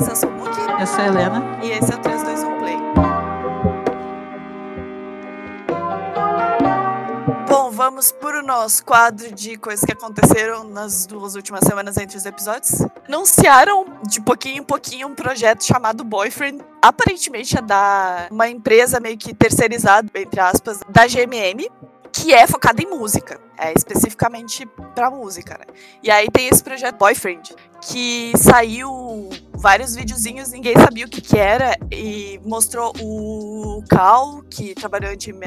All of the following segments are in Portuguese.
Irmãs, eu sou o Muki. Eu sou a Helena. E esse é o 321 Play. Bom, vamos para o nosso quadro de coisas que aconteceram nas duas últimas semanas entre os episódios. Anunciaram de pouquinho em pouquinho um projeto chamado Boyfriend. Aparentemente é da uma empresa meio que terceirizada, entre aspas, da GMM, que é focada em música. É especificamente pra música, né? E aí tem esse projeto Boyfriend, que saiu vários videozinhos, ninguém sabia o que que era, e mostrou o Cal, que trabalhou em Team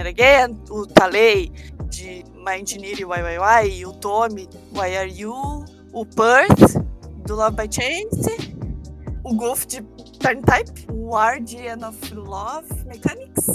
o Talei, de My Engineer YYY, o Tommy, Why Are You, o Perth, do Love by Chance, o Golf de Turn Type, o Guardian of Love Mechanics,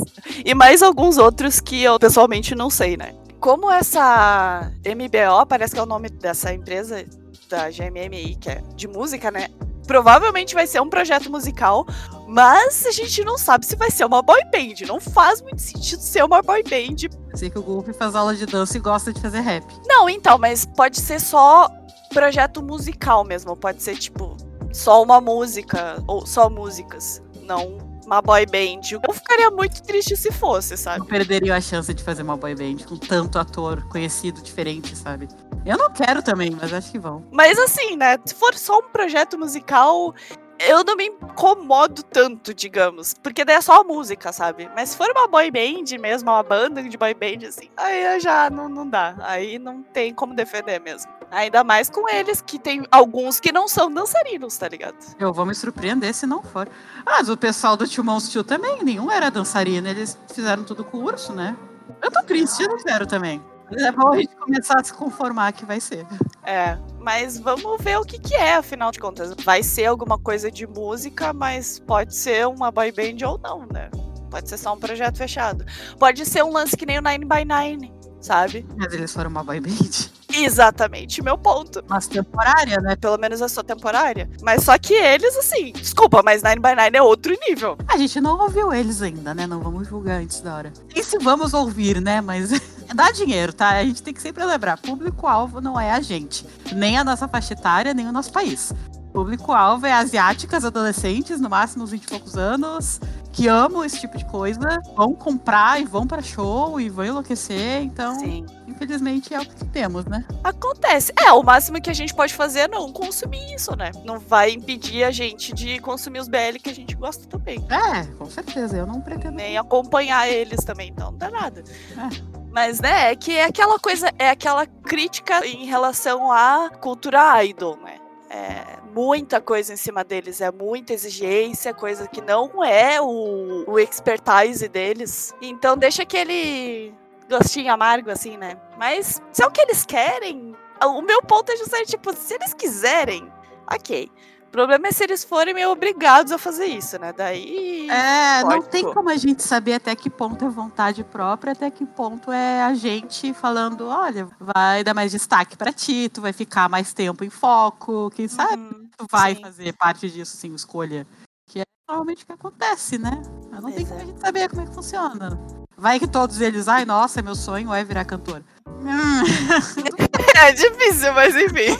e mais alguns outros que eu pessoalmente não sei, né? Como essa MBO, parece que é o nome dessa empresa da GMMI, que é de música, né? Provavelmente vai ser um projeto musical, mas a gente não sabe se vai ser uma boy band. Não faz muito sentido ser uma boy band. Sei que o Golf faz aula de dança e gosta de fazer rap. Não, então, mas pode ser só projeto musical mesmo. Pode ser, tipo, só uma música, ou só músicas. Não uma boy band. Eu ficaria muito triste se fosse, sabe? Eu perderia a chance de fazer uma boy band com tanto ator conhecido, diferente, sabe? Eu não quero também, mas acho que vão. Mas assim, né? Se for só um projeto musical, eu não me incomodo tanto, digamos. Porque daí é só a música, sabe? Mas se for uma boy band mesmo, uma banda de boy band, assim, aí já não, não dá. Aí não tem como defender mesmo. Ainda mais com eles, que tem alguns que não são dançarinos, tá ligado? Eu vou me surpreender se não for. Ah, mas o pessoal do Tio Monstro também, nenhum era dançarino, eles fizeram tudo com o urso, né? Eu tô triste, eu não quero também. É bom a gente começar a se conformar que vai ser. É, mas vamos ver o que, que é, afinal de contas. Vai ser alguma coisa de música, mas pode ser uma boy band ou não, né? Pode ser só um projeto fechado. Pode ser um lance que nem o Nine by Nine, sabe? Mas eles foram uma boy band. Exatamente, meu ponto. Mas temporária, né? Pelo menos eu sou temporária. Mas só que eles, assim, desculpa, mas Nine by Nine é outro nível. A gente não ouviu eles ainda, né? Não vamos julgar antes da hora. E se vamos ouvir, né? Mas dá dinheiro, tá? A gente tem que sempre lembrar: público-alvo não é a gente, nem a nossa faixa etária, nem o nosso país. Público-alvo é asiáticas, adolescentes, no máximo uns 20 e poucos anos, que amam esse tipo de coisa, vão comprar e vão para show e vão enlouquecer. Então, Sim. infelizmente, é o que temos, né? Acontece. É, o máximo que a gente pode fazer é não consumir isso, né? Não vai impedir a gente de consumir os BL que a gente gosta também. É, com certeza. Eu não pretendo. Nem acompanhar eles também, então não dá nada. É. Mas, né, é que é aquela coisa, é aquela crítica em relação à cultura idol, né? É muita coisa em cima deles, é muita exigência, coisa que não é o, o expertise deles. Então deixa aquele gostinho amargo, assim, né? Mas se é o que eles querem, o meu ponto é justamente, tipo, se eles quiserem, ok. O problema é se eles forem meio obrigados a fazer isso, né? Daí. É, não tem pô. como a gente saber até que ponto é vontade própria, até que ponto é a gente falando, olha, vai dar mais destaque pra ti, tu vai ficar mais tempo em foco, quem sabe Uhum, tu vai sim. fazer parte disso, sim, escolha. Que é normalmente o que acontece, né? Mas não tem Pois como a gente saber como é que funciona. Vai que todos eles, ai, nossa, meu sonho é virar cantor. Hum, É difícil, mas enfim.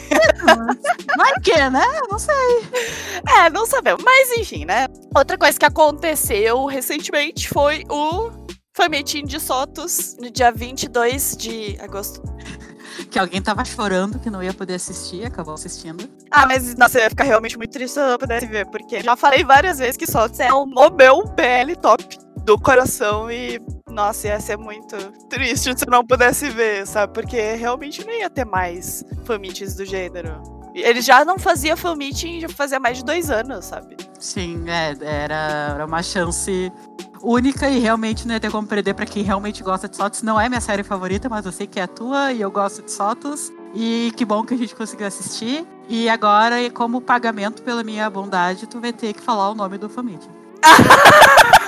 vai que, né? Não sei. É, não sabemos. Mas enfim, né? Outra coisa que aconteceu recentemente foi o Fametim de Sotos no dia 22 de agosto. Que alguém tava chorando que não ia poder assistir, acabou assistindo. Ah, mas nossa, eu ia ficar realmente muito triste se eu não pudesse ver, porque já falei várias vezes que Sotos é o meu BL top do coração e. Nossa, ia ser muito triste se não pudesse ver, sabe? Porque realmente não ia ter mais fanmeetings do gênero. Ele já não fazia fanmeeting já fazia mais de dois anos, sabe? Sim, é, era, era uma chance única e realmente não ia ter como perder pra quem realmente gosta de Sotos. Não é minha série favorita, mas eu sei que é a tua e eu gosto de Sotos. E que bom que a gente conseguiu assistir. E agora, como pagamento pela minha bondade, tu vai ter que falar o nome do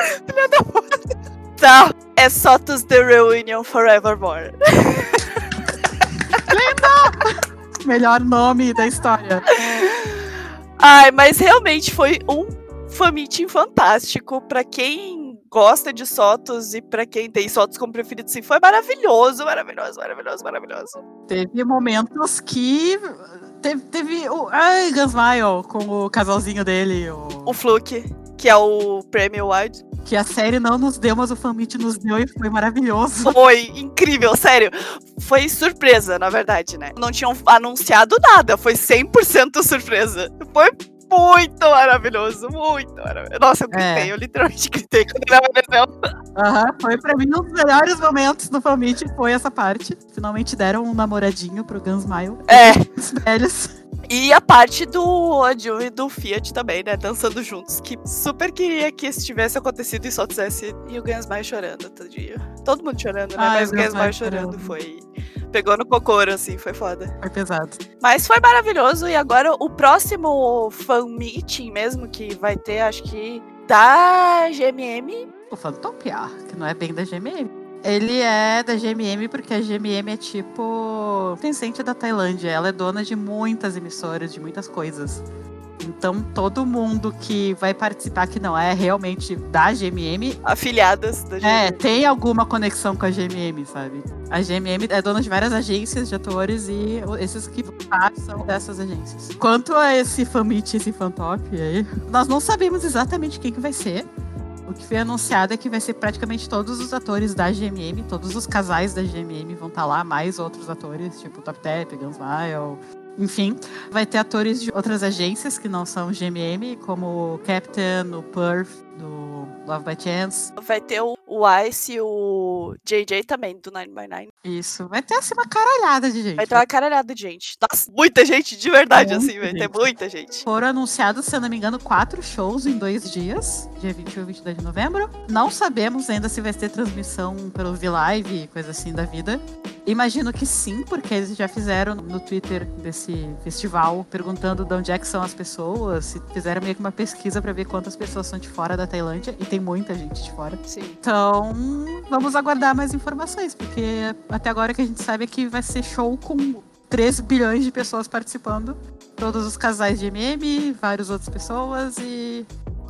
Família. Tá, é Sotos The Reunion Forevermore. Melhor nome da história. Ai, mas realmente foi um fameeting fantástico pra quem gosta de Sotos e pra quem tem Sotos como preferido, sim, foi maravilhoso, maravilhoso, maravilhoso, maravilhoso. Teve momentos que Teve, teve o. Ai, Gunsmile com o casalzinho dele. O, O Fluke, que é o prêmio Wild. que a série não nos deu, mas o fanmit nos deu e foi maravilhoso. Foi incrível, sério. Foi surpresa, na verdade, né? Não tinham anunciado nada, foi 100% surpresa. Foi muito maravilhoso, muito maravilhoso. Nossa, eu gritei, É. eu literalmente gritei quando ele apareceu. Aham, foi pra mim um dos melhores momentos do fanmit, foi essa parte. Finalmente deram um namoradinho pro Gunsmile. É, Os velhos. E a parte do Aju e do Fiat também, né? Dançando juntos, que super queria que isso tivesse acontecido e só tivesse. E o Gansmai chorando todo dia. Todo mundo chorando, né? Ai, Mas o Gansmai chorando chorando. foi. Pegou no cocoro, assim, foi foda. Foi pesado. Mas foi maravilhoso. E agora o próximo fan meeting mesmo que vai ter, acho que da GMM. O Fantopia, que não é bem da GMM. Ele é da GMM porque a GMM é tipo Tencent da Tailândia. Ela é dona de muitas emissoras, de muitas coisas. Então todo mundo que vai participar que não é realmente da GMM, Afiliadas da GMM. é, tem alguma conexão com a GMM, sabe? A GMM é dona de várias agências de atores e esses que são dessas agências. Quanto a esse fanmit, esse fantop aí, nós não sabemos exatamente quem que vai ser. O que foi anunciado é que vai ser praticamente todos os atores da GMM, todos os casais da GMM vão estar lá, mais outros atores, tipo Top Tap, Gunsmile, enfim. Vai ter atores de outras agências que não são GMM, como o Captain, o Perth, do Love by Chance. Vai ter o, o Ice e o JJ também, do 9x9. Isso. Vai ter assim uma caralhada de gente. Vai ter uma caralhada de gente. Nossa, muita gente, de verdade, Muita assim, vai ter muita gente. Foram anunciados, se eu não me engano, quatro shows em dois dias, dia 21 e 22 de novembro. Não sabemos ainda se vai ter transmissão pelo V-Live, coisa assim da vida. Imagino que sim, porque eles já fizeram no Twitter desse festival, perguntando de onde é que são as pessoas, se fizeram meio que uma pesquisa pra ver quantas pessoas são de fora da Tailândia, e tem muita gente de fora. Sim. Então, vamos aguardar mais informações, porque até agora que a gente sabe é que vai ser show com 3 bilhões de pessoas participando. Todos os casais de MM, várias outras pessoas e.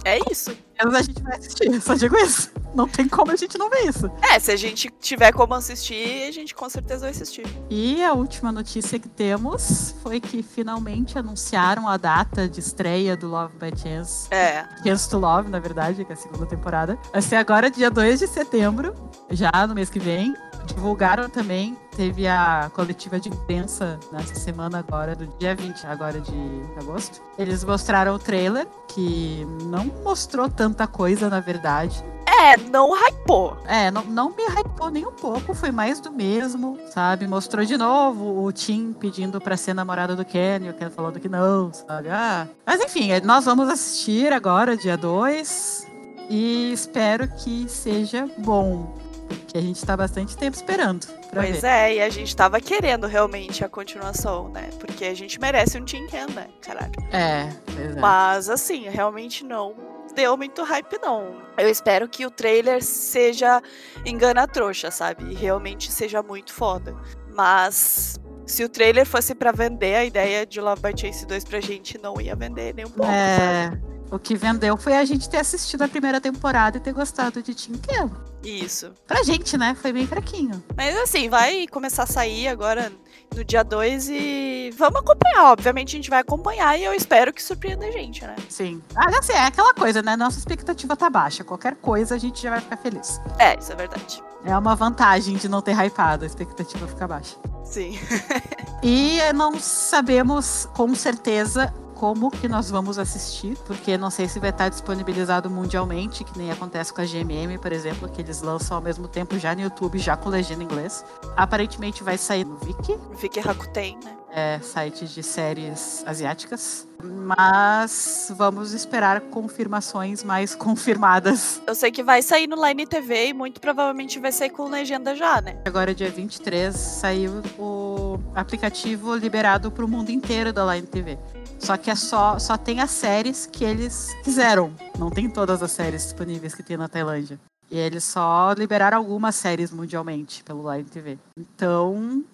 É isso. Mas a gente vai assistir, só digo isso. Não tem como a gente não ver isso. É, se a gente tiver como assistir, a gente com certeza vai assistir. E a última notícia que temos foi que finalmente anunciaram a data de estreia do Love by Chance. É. Chance to Love, na verdade, que é a segunda temporada. Vai ser agora dia 2 de setembro, já no mês que vem. Divulgaram também, teve a coletiva de imprensa nessa semana agora, do dia 20 agora de agosto. Eles mostraram o trailer, que não mostrou tanta coisa, na verdade. É, não hypou. É, não, não me hypou nem um pouco, foi mais do mesmo, sabe? Mostrou de novo o Tim pedindo pra ser namorada do Ken, e o Ken falando que não, sabe? Ah. Mas enfim, nós vamos assistir agora, dia 2, e espero que seja bom, porque a gente tá bastante tempo esperando Pois ver. é, e a gente tava querendo realmente a continuação, né? Porque a gente merece um Team Ken, né? Caralho. É, é. Mas assim, realmente não deu muito hype, não. Eu espero que o trailer seja engana trouxa, sabe? E realmente seja muito foda. Mas se o trailer fosse pra vender a ideia de Love by Chase 2 pra gente, não ia vender nem um pouco. sabe? O que vendeu foi a gente ter assistido a primeira temporada e ter gostado de Tim Ken. Isso. Pra gente, né? Foi bem fraquinho. Mas assim, vai começar a sair agora no dia 2 e vamos acompanhar. Obviamente a gente vai acompanhar e eu espero que surpreenda a gente, né? Sim. Ah, assim, é aquela coisa, né? Nossa expectativa tá baixa. Qualquer coisa a gente já vai ficar feliz. É, isso é verdade. É uma vantagem de não ter hypado, a expectativa fica baixa. Sim. E não sabemos com certeza como que nós vamos assistir, porque não sei se vai estar disponibilizado mundialmente, que nem acontece com a GMM, por exemplo, que eles lançam ao mesmo tempo já no YouTube, já com legenda em inglês. Aparentemente vai sair no Viki, Vicky Rakuten, né? é, site de séries asiáticas. Mas vamos esperar confirmações mais confirmadas. Eu sei que vai sair no Line TV e muito provavelmente vai sair com legenda já, né? Agora, dia 23, saiu o aplicativo liberado para o mundo inteiro da Line TV. Só que é só, só tem as séries que eles quiseram. Não tem todas as séries disponíveis que tem na Tailândia. E eles só liberaram algumas séries mundialmente pelo Line TV. Então,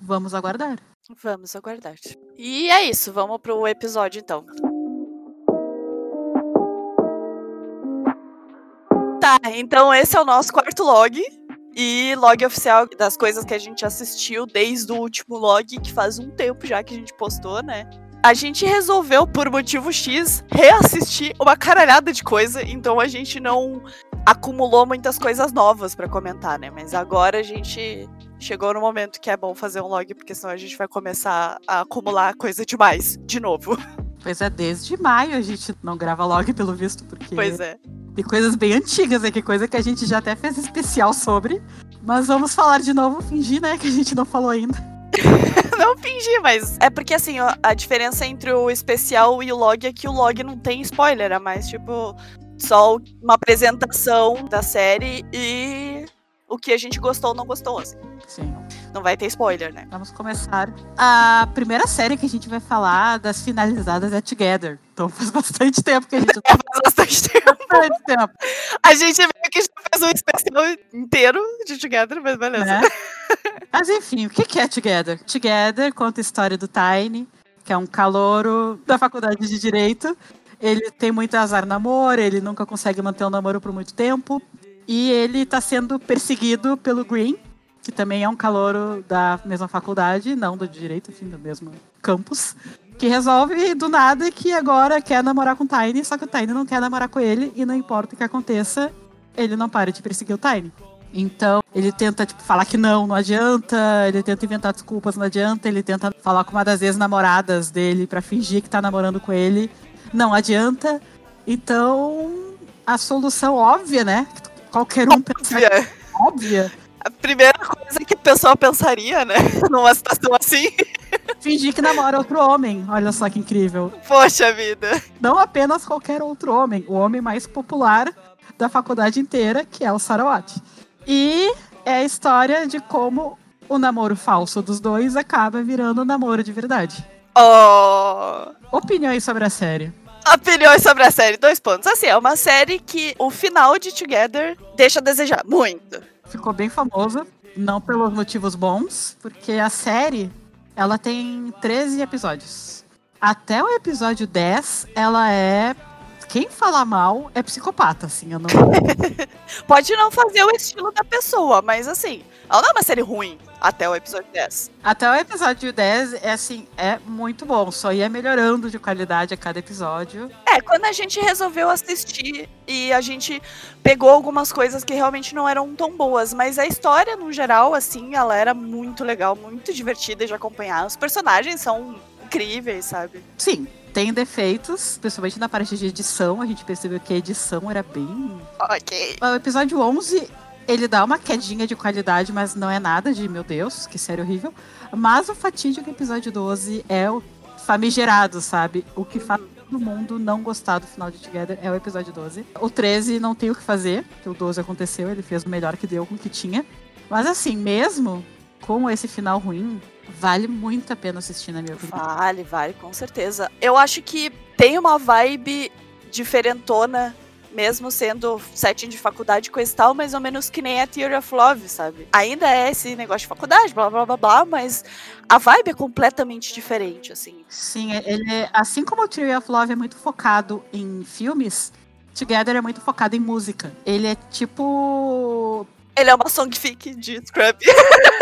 vamos aguardar. Vamos aguardar. E é isso, vamos pro episódio então. Tá, então esse é o nosso quarto log. e log oficial das coisas que a gente assistiu desde o último log, que faz um tempo já que a gente postou, né? A gente resolveu, por motivo X, reassistir uma caralhada de coisa, então a gente não acumulou muitas coisas novas para comentar, né? Mas agora a gente chegou no momento que é bom fazer um log, porque senão a gente vai começar a acumular coisa demais, de novo. Pois é, desde maio a gente não grava log, pelo visto, porque. Pois é. Tem coisas bem antigas aqui, coisa que a gente já até fez especial sobre. Mas vamos falar de novo, fingir, né, que a gente não falou ainda. não fingir, mas é porque assim, a diferença entre o especial e o log é que o log não tem spoiler, é mais tipo só uma apresentação da série e o que a gente gostou ou não gostou, assim. Sim. Não vai ter spoiler, né? Vamos começar. A primeira série que a gente vai falar das finalizadas é Together. Então faz bastante tempo que a gente. faz bastante tempo. Bastante tempo. A gente meio que já fez um especial inteiro de Together, mas beleza. Né? Mas enfim, o que é Together? Together conta a história do Tiny, que é um calouro da faculdade de Direito. Ele tem muito azar no namoro, ele nunca consegue manter o um namoro por muito tempo. E ele está sendo perseguido pelo Green, que também é um calouro da mesma faculdade, não do direito, enfim, do mesmo campus, que resolve do nada que agora quer namorar com o Tiny, só que o Tiny não quer namorar com ele e não importa o que aconteça, ele não para de perseguir o Tiny. Então, ele tenta tipo, falar que não, não adianta, ele tenta inventar desculpas, não adianta, ele tenta falar com uma das ex-namoradas dele para fingir que tá namorando com ele, não adianta. Então, a solução óbvia, né? Qualquer um pensa. Óbvia a primeira coisa que a pessoa pensaria, né? Numa situação assim. Fingir que namora outro homem. Olha só que incrível. Poxa vida. Não apenas qualquer outro homem. O homem mais popular da faculdade inteira, que é o Sarawat. E é a história de como o namoro falso dos dois acaba virando um namoro de verdade. Oh! Opiniões sobre a série. Opiniões sobre a série, dois pontos. Assim, é uma série que o final de Together deixa a desejar muito ficou bem famosa, não pelos motivos bons, porque a série ela tem 13 episódios. Até o episódio 10, ela é quem fala mal é psicopata, assim, eu não Pode não fazer o estilo da pessoa, mas assim, ela não é uma série ruim até o episódio 10. Até o episódio 10 é assim, é muito bom. Só ia melhorando de qualidade a cada episódio. É, quando a gente resolveu assistir e a gente pegou algumas coisas que realmente não eram tão boas, mas a história, no geral, assim, ela era muito legal, muito divertida de acompanhar. Os personagens são incríveis, sabe? Sim, tem defeitos, principalmente na parte de edição. A gente percebeu que a edição era bem. Ok. O episódio 11 ele dá uma quedinha de qualidade, mas não é nada de, meu Deus, que série horrível. Mas o fatídico episódio 12 é o famigerado, sabe? O que faz todo mundo não gostar do final de Together é o episódio 12. O 13 não tem o que fazer, que o 12 aconteceu, ele fez o melhor que deu com o que tinha. Mas assim, mesmo com esse final ruim, vale muito a pena assistir, na minha opinião. Vale, vale, com certeza. Eu acho que tem uma vibe diferentona mesmo sendo setting de faculdade coisa e tal, mais ou menos que nem a Theory of Love, sabe? Ainda é esse negócio de faculdade, blá blá blá blá, mas a vibe é completamente diferente, assim. Sim, é, ele é, assim como o Theory of Love é muito focado em filmes, Together é muito focado em música. Ele é tipo ele é uma songfic de Scrub.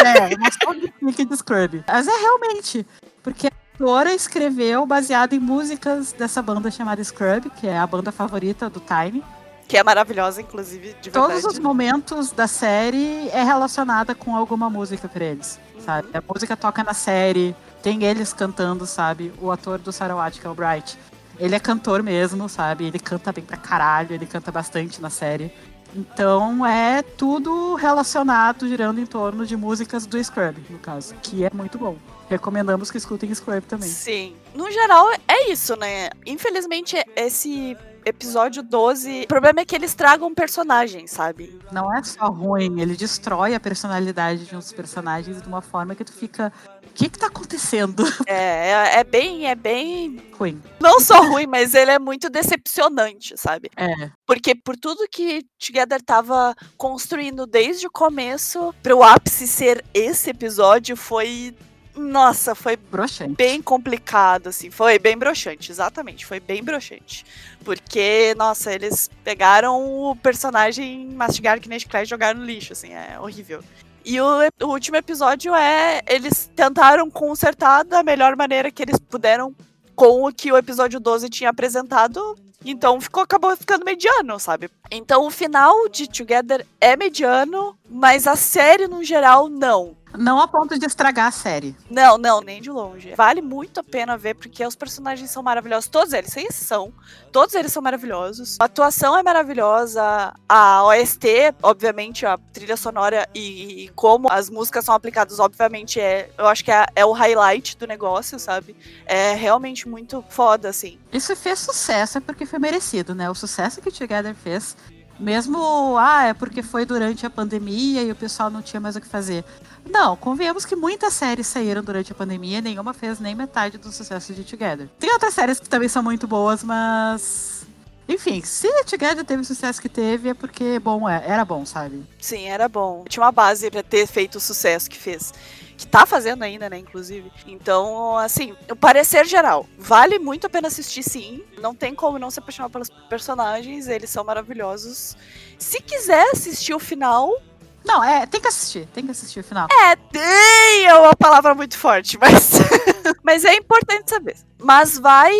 É, uma songfic de Scrub. Mas é realmente. Porque autora escreveu baseado em músicas dessa banda chamada Scrub, que é a banda favorita do Time. Que é maravilhosa, inclusive, de Todos verdade. os momentos da série é relacionada com alguma música pra eles, uhum. sabe? A música toca na série, tem eles cantando, sabe? O ator do Sarawat, que é o Bright, ele é cantor mesmo, sabe? Ele canta bem pra caralho, ele canta bastante na série. Então é tudo relacionado, girando em torno de músicas do Scrub, no caso, que é muito bom. Recomendamos que escutem Scrub também. Sim. No geral, é isso, né? Infelizmente, esse episódio 12, o problema é que eles tragam personagens, sabe? Não é só ruim, ele destrói a personalidade de uns personagens de uma forma que tu fica. O que que tá acontecendo? É, é, é bem, é bem. Ruim. Não só ruim, mas ele é muito decepcionante, sabe? É. Porque por tudo que Together tava construindo desde o começo, pro ápice ser esse episódio, foi Nossa, foi Broxante. bem complicado, assim. Foi bem broxante, exatamente. Foi bem broxante. Porque, nossa, eles pegaram o personagem, mastigaram que nem chiclete e jogaram no lixo, assim. É horrível. E o, o último episódio é. Eles tentaram consertar da melhor maneira que eles puderam com o que o episódio 12 tinha apresentado. Então ficou, acabou ficando mediano, sabe? Então o final de Together é mediano, mas a série no geral não. Não a ponto de estragar a série. Não, não, nem de longe. Vale muito a pena ver, porque os personagens são maravilhosos. Todos eles, sem exceção. Todos eles são maravilhosos. A atuação é maravilhosa. A OST, obviamente, a trilha sonora e, e como as músicas são aplicadas, obviamente, é. Eu acho que é, é o highlight do negócio, sabe? É realmente muito foda, assim. Isso fez sucesso, é porque foi merecido, né? O sucesso que o Together fez. Mesmo, ah, é porque foi durante a pandemia e o pessoal não tinha mais o que fazer. Não, convenhamos que muitas séries saíram durante a pandemia e nenhuma fez nem metade do sucesso de Together. Tem outras séries que também são muito boas, mas. Enfim, se Together teve o sucesso que teve, é porque, bom, é, era bom, sabe? Sim, era bom. Tinha uma base pra ter feito o sucesso que fez. Que tá fazendo ainda, né, inclusive. Então, assim, o parecer geral. Vale muito a pena assistir, sim. Não tem como não se apaixonar pelos personagens, eles são maravilhosos. Se quiser assistir o final, Não, é, tem que assistir, tem que assistir o final. É, tem é uma palavra muito forte, mas, mas é importante saber. Mas vai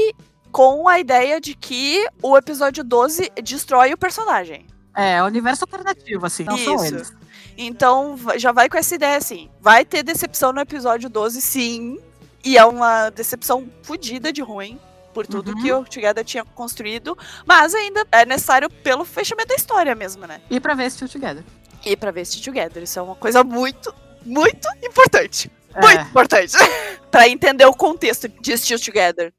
com a ideia de que o episódio 12 destrói o personagem. É, é o universo alternativo, assim, não são Isso. eles. Então já vai com essa ideia assim. Vai ter decepção no episódio 12, sim. E é uma decepção fodida de ruim. Por tudo Uhum. que o Together tinha construído. Mas ainda é necessário pelo fechamento da história mesmo, né? E pra ver Still Together. E pra ver Stay Together. Isso é uma coisa muito, muito importante. Muito É. importante. pra entender o contexto de Still Together.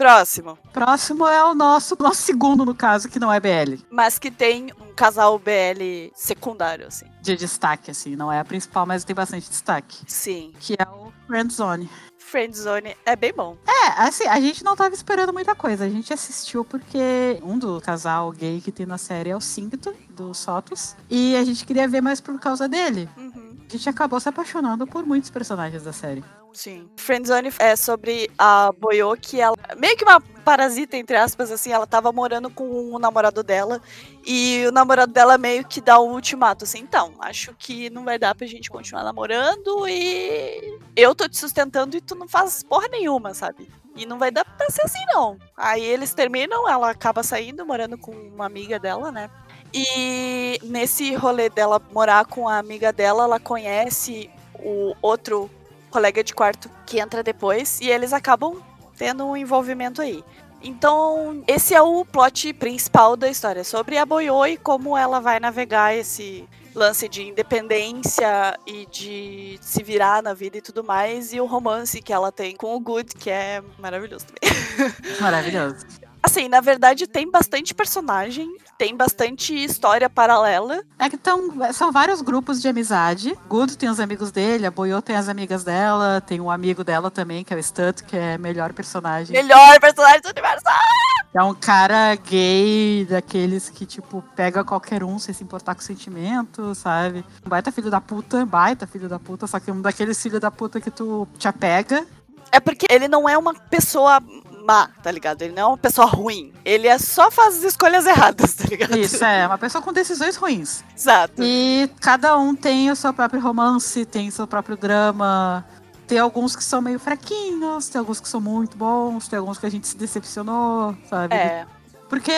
Próximo. Próximo é o nosso, nosso segundo, no caso, que não é BL. Mas que tem um casal BL secundário, assim. De destaque, assim. Não é a principal, mas tem bastante destaque. Sim. Que é o Friendzone. Friendzone é bem bom. É, assim, a gente não tava esperando muita coisa. A gente assistiu porque um do casal gay que tem na série é o Singto, do Sotos. E a gente queria ver mais por causa dele. Uhum. A gente acabou se apaixonando por muitos personagens da série. Sim. Friendzone é sobre a Boyo, que ela. Meio que uma parasita, entre aspas, assim. Ela tava morando com o namorado dela. E o namorado dela meio que dá um ultimato, assim. Então, acho que não vai dar pra gente continuar namorando. E eu tô te sustentando e tu não faz porra nenhuma, sabe? E não vai dar pra ser assim, não. Aí eles terminam, ela acaba saindo, morando com uma amiga dela, né? E nesse rolê dela morar com a amiga dela, ela conhece o outro colega de quarto que entra depois e eles acabam tendo um envolvimento aí. Então, esse é o plot principal da história, sobre a Boyo e como ela vai navegar esse lance de independência e de se virar na vida e tudo mais, e o romance que ela tem com o Good, que é maravilhoso também. Maravilhoso. Assim, na verdade, tem bastante personagem, tem bastante história paralela. É que tão, são vários grupos de amizade. Gudo tem os amigos dele, a Boyo tem as amigas dela, tem um amigo dela também, que é o Stutt, que é melhor personagem. Melhor personagem do universo. É um cara gay, daqueles que, tipo, pega qualquer um sem se importar com sentimento, sabe? Um baita filho da puta, baita filho da puta, só que um daqueles filhos da puta que tu te apega. É porque ele não é uma pessoa má, tá ligado? Ele não é uma pessoa ruim. Ele é só faz as escolhas erradas, tá ligado? Isso, é, uma pessoa com decisões ruins. Exato. E cada um tem o seu próprio romance, tem o seu próprio drama. Tem alguns que são meio fraquinhos, tem alguns que são muito bons, tem alguns que a gente se decepcionou, sabe? É. Porque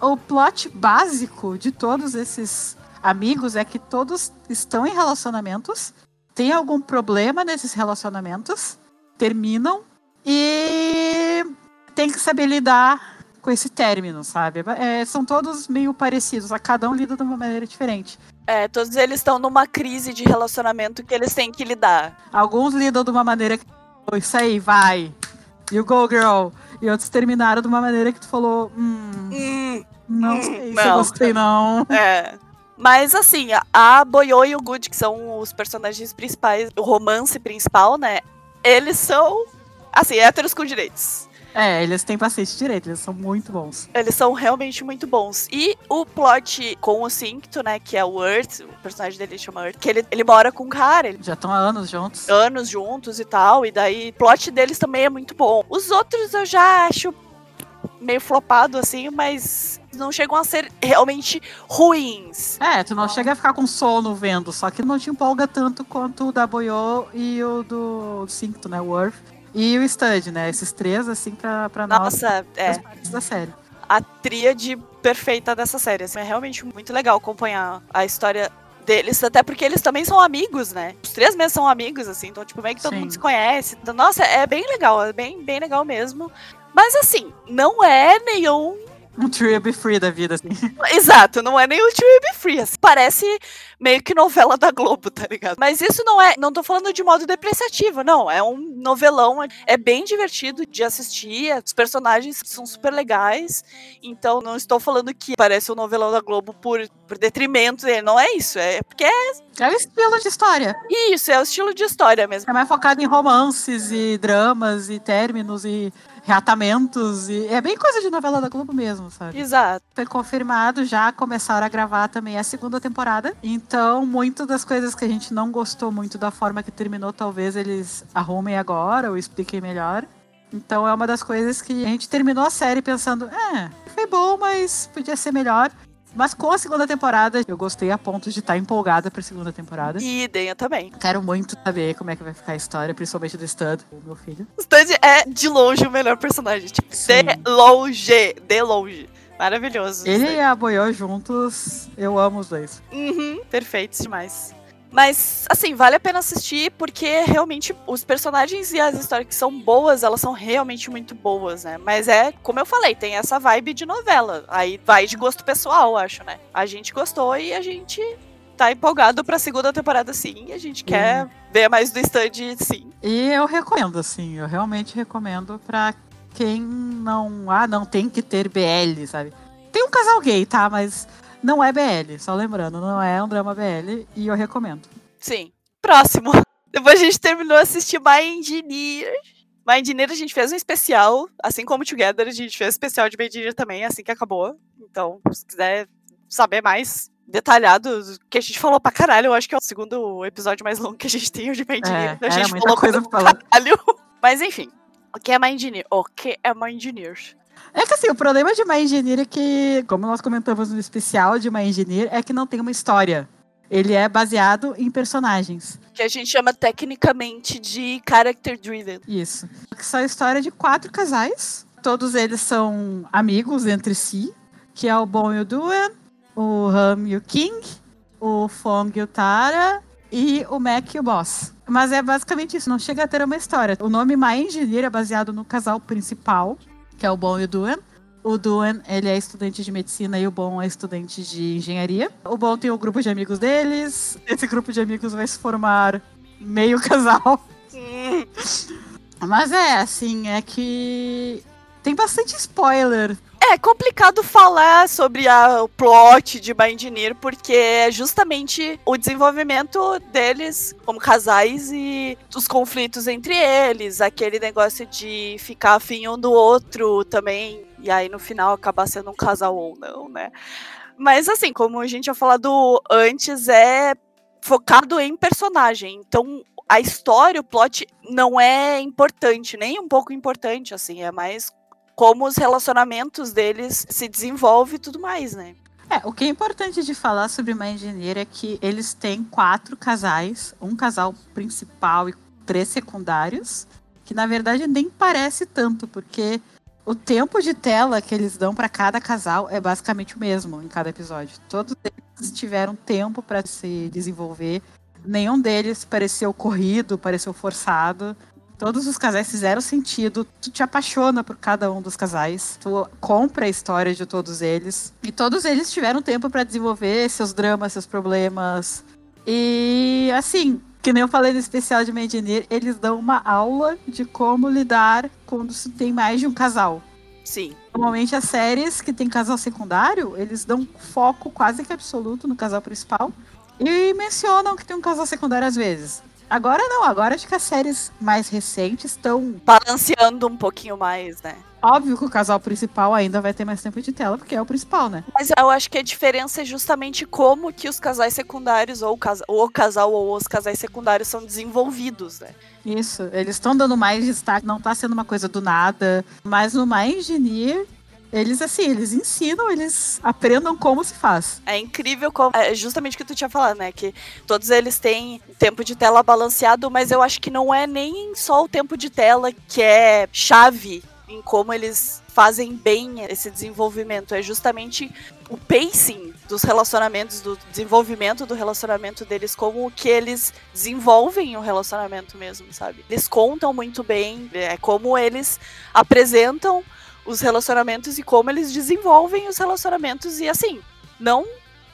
o plot básico de todos esses amigos é que todos estão em relacionamentos, tem algum problema nesses relacionamentos, terminam e tem que saber lidar com esse término, sabe? É, são todos meio parecidos, a cada um lida de uma maneira diferente. É, todos eles estão numa crise de relacionamento que eles têm que lidar. Alguns lidam de uma maneira que "Oh, isso aí, vai, you go girl, e outros terminaram de uma maneira que tu falou, hum, Hum, não Hum, sei se eu gostei não. é. Mas assim, a- a Boyo e o Good, que são os personagens principais, o romance principal, né? Eles são, assim, héteros com direitos. É, eles têm bastante direito, eles são muito bons. Eles são realmente muito bons. E o plot com o Cincto, né, que é o Earth, o personagem dele chama Earth, que ele, ele mora com um cara, ele Já estão há anos juntos. anos juntos e tal, e daí o plot deles também é muito bom. Os outros eu já acho meio flopado assim, mas não chegam a ser realmente ruins. É, tu não chega a ficar com sono vendo, só que não te empolga tanto quanto o da Boyo e o do Cincto, né? O Earth e o Stud, né? Esses três, assim, pra, pra nós, Nossa, é as partes da série. a tríade perfeita dessa série. assim, é realmente muito legal acompanhar a história deles, até porque eles também são amigos, né? Os três mesmo são amigos, assim, então, tipo, meio que todo Sim. mundo se conhece. Então, Nossa, é bem legal, é bem, bem legal mesmo. Mas assim, não é nenhum Um Tree Be Free da vida, assim. Exato, não é nem o Tio Be Free. assim. Parece meio que novela da Globo, tá ligado? Mas isso não é. Não tô falando de modo depreciativo, não. É um novelão. É bem divertido de assistir. Os personagens são super legais. Então não estou falando que parece um novelão da Globo por, por detrimento dele. Não é isso. É porque é É o estilo de história. isso, é o estilo de história mesmo. É mais focado em romances e dramas e términos e reatamentos. E é bem coisa de novela da Globo mesmo, sabe? Exato. Foi confirmado, já começaram a gravar também a segunda temporada. Então, muitas das coisas que a gente não gostou muito da forma que terminou, talvez eles arrumem agora ou expliquem melhor. Então, é uma das coisas que a gente terminou a série pensando: é, foi bom, mas podia ser melhor. Mas com a segunda temporada, eu gostei a ponto de estar empolgada pra segunda temporada. E idem eu também. Quero muito saber como é que vai ficar a história, principalmente do Stud, o meu filho. O Stud é de longe o melhor personagem. Tipo, Sim. de longe. De longe. Maravilhoso. Ele e a Boyo juntos, eu amo os dois. Uhum, perfeitos demais. Mas, assim, vale a pena assistir porque realmente os personagens e as histórias que são boas, elas são realmente muito boas, né? Mas é, como eu falei, tem essa vibe de novela. Aí vai de gosto pessoal, acho, né? A gente gostou e a gente tá empolgado pra segunda temporada sim. A gente quer ver mais do stand sim. E eu recomendo, assim, eu realmente recomendo pra quem não. Ah, não tem que ter BL, sabe? Tem um casal gay, tá? Mas não é BL, só lembrando, não é um drama BL e eu recomendo. Sim. Próximo. Depois a gente terminou de assistir My Engineer. My Engineer a gente fez um especial, assim como Together, a gente fez um especial de My Engineer também, assim que acabou. Então, se quiser saber mais detalhado, que a gente falou pra caralho, eu acho que é o segundo episódio mais longo que a gente tem de My Engineer. É, a gente falou coisa pra falar. caralho. Mas enfim, o que é My Engineer? O que é My Engineer? É que assim, o problema de My Engineer é que, como nós comentamos no especial de My Engineer, é que não tem uma história. Ele é baseado em personagens. Que a gente chama tecnicamente de character driven. Isso. Que são a história de quatro casais. Todos eles são amigos entre si. Que é o Bon e o Duan, o Ham e o King, o Fong e o Tara e o Mac e o Boss. Mas é basicamente isso, não chega a ter uma história. O nome My Engineer é baseado no casal principal, que é o Bon e o Duan. O Duan, ele é estudante de medicina e o Bon é estudante de engenharia. O Bon tem um grupo de amigos deles. Esse grupo de amigos vai se formar meio casal. Mas é, assim, é que tem bastante spoiler. É complicado falar sobre a- o plot de Engineer, porque é justamente o desenvolvimento deles como casais e os conflitos entre eles, aquele negócio de ficar afim um do outro também, e aí no final acabar sendo um casal ou não, né? Mas assim, como a gente já falado antes, é focado em personagem, então a história, o plot não é importante, nem um pouco importante, assim, é mais como os relacionamentos deles se desenvolvem e tudo mais, né? É, o que é importante de falar sobre My Engineer é que eles têm quatro casais, um casal principal e três secundários, que na verdade nem parece tanto, porque o tempo de tela que eles dão para cada casal é basicamente o mesmo em cada episódio. Todos eles tiveram tempo para se desenvolver. Nenhum deles pareceu corrido, pareceu forçado. Todos os casais fizeram sentido. Tu te apaixona por cada um dos casais. Tu compra a história de todos eles. E todos eles tiveram tempo para desenvolver seus dramas, seus problemas. E assim, que nem eu falei no especial de Medinir, eles dão uma aula de como lidar quando se tem mais de um casal. Sim. Normalmente as séries que tem casal secundário, eles dão foco quase que absoluto no casal principal. E mencionam que tem um casal secundário às vezes. Agora não, agora acho que as séries mais recentes estão. Balanceando um pouquinho mais, né? Óbvio que o casal principal ainda vai ter mais tempo de tela, porque é o principal, né? Mas eu acho que a diferença é justamente como que os casais secundários, ou o, casa, ou o casal ou os casais secundários são desenvolvidos, né? Isso, eles estão dando mais destaque, não tá sendo uma coisa do nada. Mas no My Engineer, eles, assim, eles ensinam, eles aprendam como se faz. É incrível como. É justamente o que tu tinha falado, né? Que todos eles têm tempo de tela balanceado, mas eu acho que não é nem só o tempo de tela que é chave em como eles fazem bem esse desenvolvimento. É justamente o pacing dos relacionamentos, do desenvolvimento do relacionamento deles, como que eles desenvolvem o relacionamento mesmo, sabe? Eles contam muito bem, é como eles apresentam os relacionamentos e como eles desenvolvem os relacionamentos e assim, não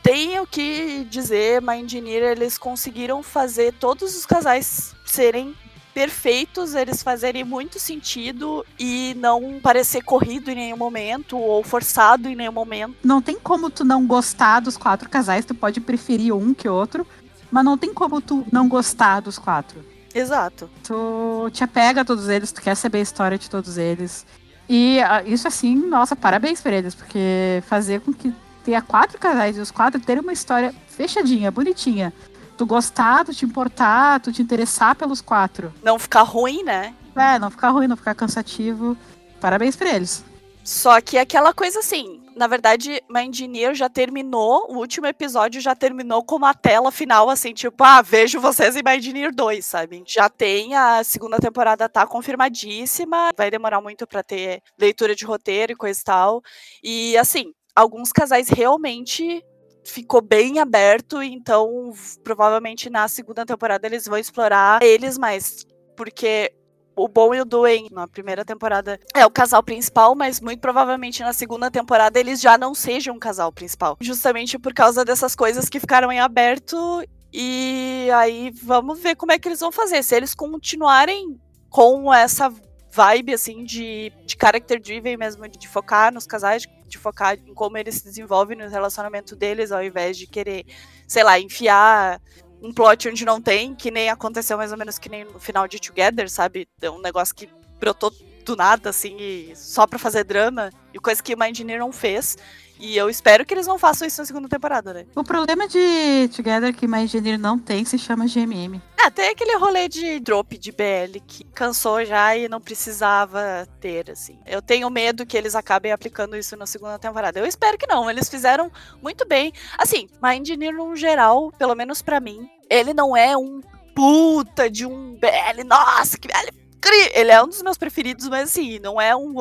tenho que dizer, My Engineer, eles conseguiram fazer todos os casais serem perfeitos, eles fazerem muito sentido e não parecer corrido em nenhum momento ou forçado em nenhum momento. Não tem como tu não gostar dos quatro casais, tu pode preferir um que outro, mas não tem como tu não gostar dos quatro. Exato. Tu te apega a todos eles, tu quer saber a história de todos eles. E uh, isso assim, nossa, parabéns pra eles, porque fazer com que tenha quatro casais e os quatro terem uma história fechadinha, bonitinha, tu gostar, tu te importar, tu te interessar pelos quatro. Não ficar ruim, né? É, não ficar ruim, não ficar cansativo. Parabéns pra eles. Só que aquela coisa assim, na verdade, Engineer já terminou, o último episódio já terminou com uma tela final, assim, tipo, ah, vejo vocês em Engineer 2, sabe? Já tem, a segunda temporada tá confirmadíssima, vai demorar muito para ter leitura de roteiro e coisa e tal. E, assim, alguns casais realmente ficou bem aberto, então provavelmente na segunda temporada eles vão explorar eles mais, porque o Bom e o Duen na primeira temporada é o casal principal, mas muito provavelmente na segunda temporada eles já não sejam o casal principal, justamente por causa dessas coisas que ficaram em aberto e aí vamos ver como é que eles vão fazer, se eles continuarem com essa vibe assim de, de character driven mesmo, de focar nos casais, de focar em como eles se desenvolvem no relacionamento deles, ao invés de querer, sei lá, enfiar um plot onde não tem, que nem aconteceu mais ou menos que nem no final de Together, sabe? É um negócio que brotou do nada, assim, só pra fazer drama, e coisa que o Engineer não fez. E eu espero que eles não façam isso na segunda temporada, né? O problema de Together que My Engineer não tem se chama GMM. É, tem aquele rolê de drop de BL que cansou já e não precisava ter, assim. Eu tenho medo que eles acabem aplicando isso na segunda temporada. Eu espero que não. Eles fizeram muito bem. Assim, My Engineer no geral, pelo menos para mim, ele não é um puta de um BL. Nossa, que BL ele é um dos meus preferidos, mas assim, não é um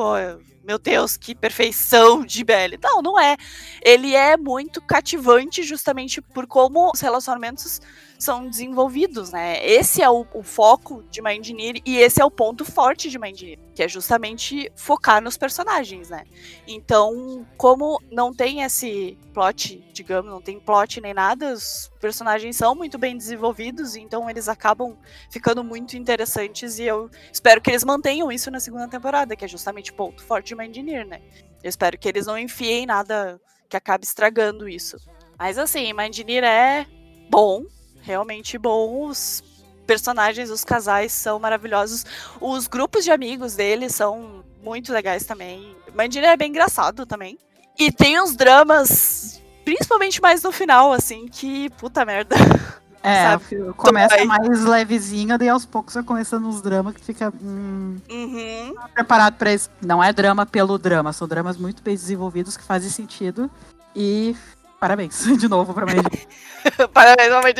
meu Deus, que perfeição de Belly. Não, não é. Ele é muito cativante justamente por como os relacionamentos são desenvolvidos, né? Esse é o, o foco de My Engineer e esse é o ponto forte de Engineer, que é justamente focar nos personagens, né? Então, como não tem esse plot, digamos, não tem plot nem nada, os personagens são muito bem desenvolvidos, então eles acabam ficando muito interessantes e eu espero que eles mantenham isso na segunda temporada, que é justamente o ponto forte de My Engineer, né? Eu espero que eles não enfiem nada que acabe estragando isso. Mas assim, My Engineer é bom, realmente bom. Os personagens, os casais são maravilhosos. Os grupos de amigos deles são muito legais também. Mandina é bem engraçado também. E tem uns dramas, principalmente mais no final, assim, que puta merda. É, começa mais levezinho, daí aos poucos vai começando uns dramas que fica. Hum, uhum. preparado pra isso. Não é drama pelo drama, são dramas muito bem desenvolvidos que fazem sentido. E parabéns, de novo pra mim. parabéns, mamãe.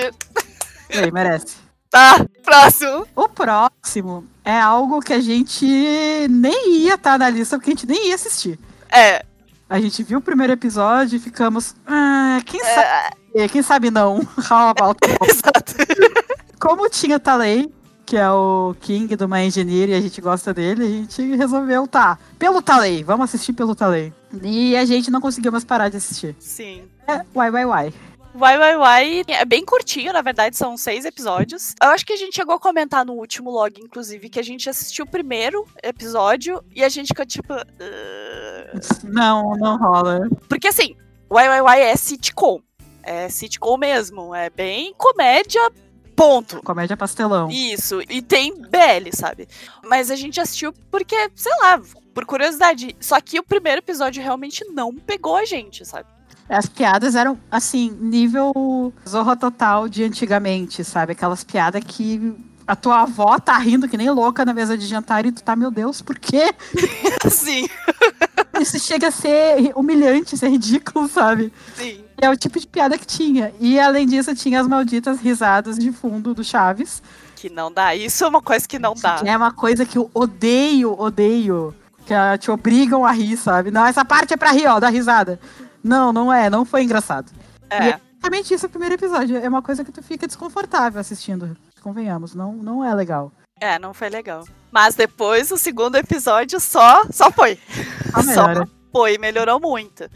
Ele merece. Tá, próximo. O próximo é algo que a gente nem ia estar tá na lista, porque a gente nem ia assistir. É. A gente viu o primeiro episódio e ficamos. Ah, quem é... sabe? Quem sabe não? How about Exato. Como tinha Talei, que é o King do My Engineer, e a gente gosta dele, a gente resolveu, tá, pelo Talei, vamos assistir pelo Talei. E a gente não conseguiu mais parar de assistir. Sim. É, why, why, why. Why Why Why é bem curtinho, na verdade, são seis episódios. Eu acho que a gente chegou a comentar no último log, inclusive, que a gente assistiu o primeiro episódio e a gente ficou tipo. Uh... Não, não rola. Porque assim, Why Why Why é sitcom. É sitcom mesmo. É bem comédia Ponto. Comédia pastelão. Isso. E tem BL, sabe? Mas a gente assistiu porque, sei lá, por curiosidade. Só que o primeiro episódio realmente não pegou a gente, sabe? As piadas eram, assim, nível Zorra Total de antigamente, sabe? Aquelas piadas que a tua avó tá rindo que nem louca na mesa de jantar e tu tá, meu Deus, por quê? Sim. Isso chega a ser humilhante, ser ridículo, sabe? Sim. É o tipo de piada que tinha. E além disso, tinha as malditas risadas de fundo do Chaves. Que não dá. Isso é uma coisa que não dá. É uma coisa que eu odeio, odeio. Que te obrigam a rir, sabe? Não, essa parte é pra rir, ó, da risada. Não, não é, não foi engraçado. E É. é exatamente isso o primeiro episódio. É uma coisa que tu fica desconfortável assistindo. Convenhamos, não, não é legal. É, não foi legal. Mas depois, o segundo episódio só, só foi. A Só foi, melhorou muito.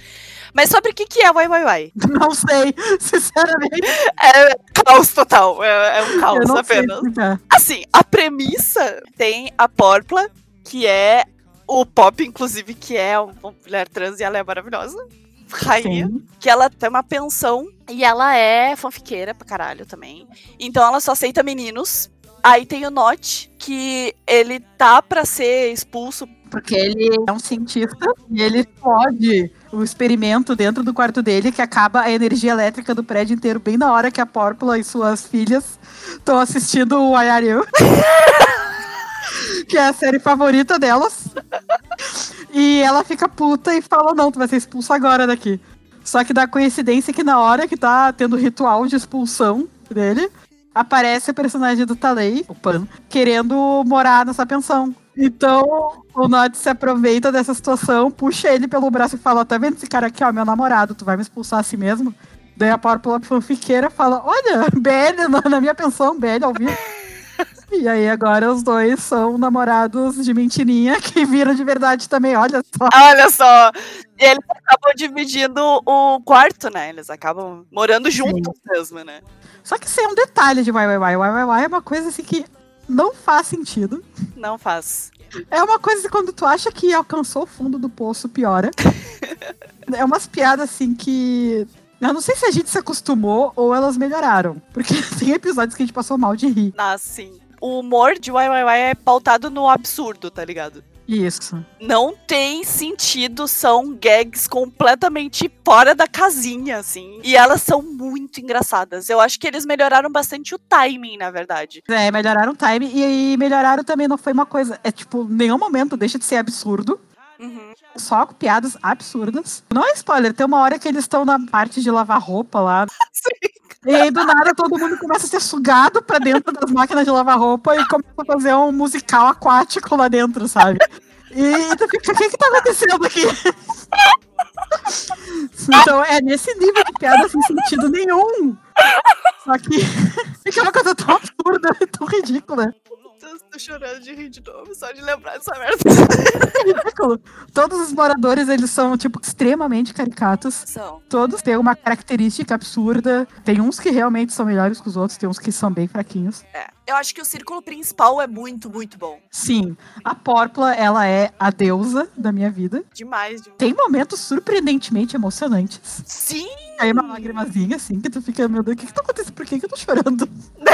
Mas sobre o que, que é Vai Vai Vai? Não sei, sinceramente. É caos total. É, é um caos apenas. Assim, a premissa tem a Porpla, que é o Pop, inclusive, que é uma mulher trans e ela é maravilhosa. Rainha. Sim. Que ela tem uma pensão e ela é fanfiqueira pra caralho também. Então ela só aceita meninos. Aí tem o Notch, que ele tá pra ser expulso. Porque ele é um cientista e ele explode o experimento dentro do quarto dele que acaba a energia elétrica do prédio inteiro bem na hora que a Pórpula e suas filhas estão assistindo o IRU. que é a série favorita delas. E ela fica puta e fala: Não, tu vai ser expulso agora daqui. Só que dá coincidência que na hora que tá tendo o ritual de expulsão dele, aparece o personagem do Talei, o Pan, querendo morar nessa pensão. Então, o Nod se aproveita dessa situação, puxa ele pelo braço e fala: Tá vendo esse cara aqui, ó, meu namorado, tu vai me expulsar assim mesmo? Daí a Pórpula fanfiqueira fala: Olha, BL na minha pensão, BL ao vivo. E aí agora os dois são namorados de mentirinha que viram de verdade também, olha só. Olha só! E eles acabam dividindo o quarto, né? Eles acabam morando juntos mesmo, né? Só que isso é um detalhe de Wai Wai é uma coisa assim que não faz sentido. Não faz. É uma coisa que quando tu acha que alcançou o fundo do poço, piora. é umas piadas assim que. Eu não sei se a gente se acostumou ou elas melhoraram. Porque tem episódios que a gente passou mal de rir. Assim, o humor de Wai é pautado no absurdo, tá ligado? Isso. Não tem sentido, são gags completamente fora da casinha, assim. E elas são muito engraçadas. Eu acho que eles melhoraram bastante o timing, na verdade. É, melhoraram o time e, e melhoraram também, não foi uma coisa. É tipo, nenhum momento deixa de ser absurdo. Uhum. Só com piadas absurdas. Não é spoiler, tem uma hora que eles estão na parte de lavar roupa lá. E aí, do nada, todo mundo começa a ser sugado pra dentro das máquinas de lavar roupa e começa a fazer um musical aquático lá dentro, sabe? E tu fica, o que que tá acontecendo aqui? Então, é nesse nível de piada sem sentido nenhum. Só que fica uma coisa tão absurda tão ridícula. Eu tô chorando de rir de novo, só de lembrar dessa merda. Ridículo. Todos os moradores, eles são, tipo, extremamente caricatos. São. Todos têm uma característica absurda. Tem uns que realmente são melhores que os outros, tem uns que são bem fraquinhos. É. Eu acho que o círculo principal é muito, muito bom. Sim, a Pórpula, ela é a deusa da minha vida. Demais, demais. Tem momentos surpreendentemente emocionantes. Sim! Aí uma lágrimazinha, assim, que tu fica, meu Deus, o que que tá acontecendo? Por que que eu tô chorando? Né?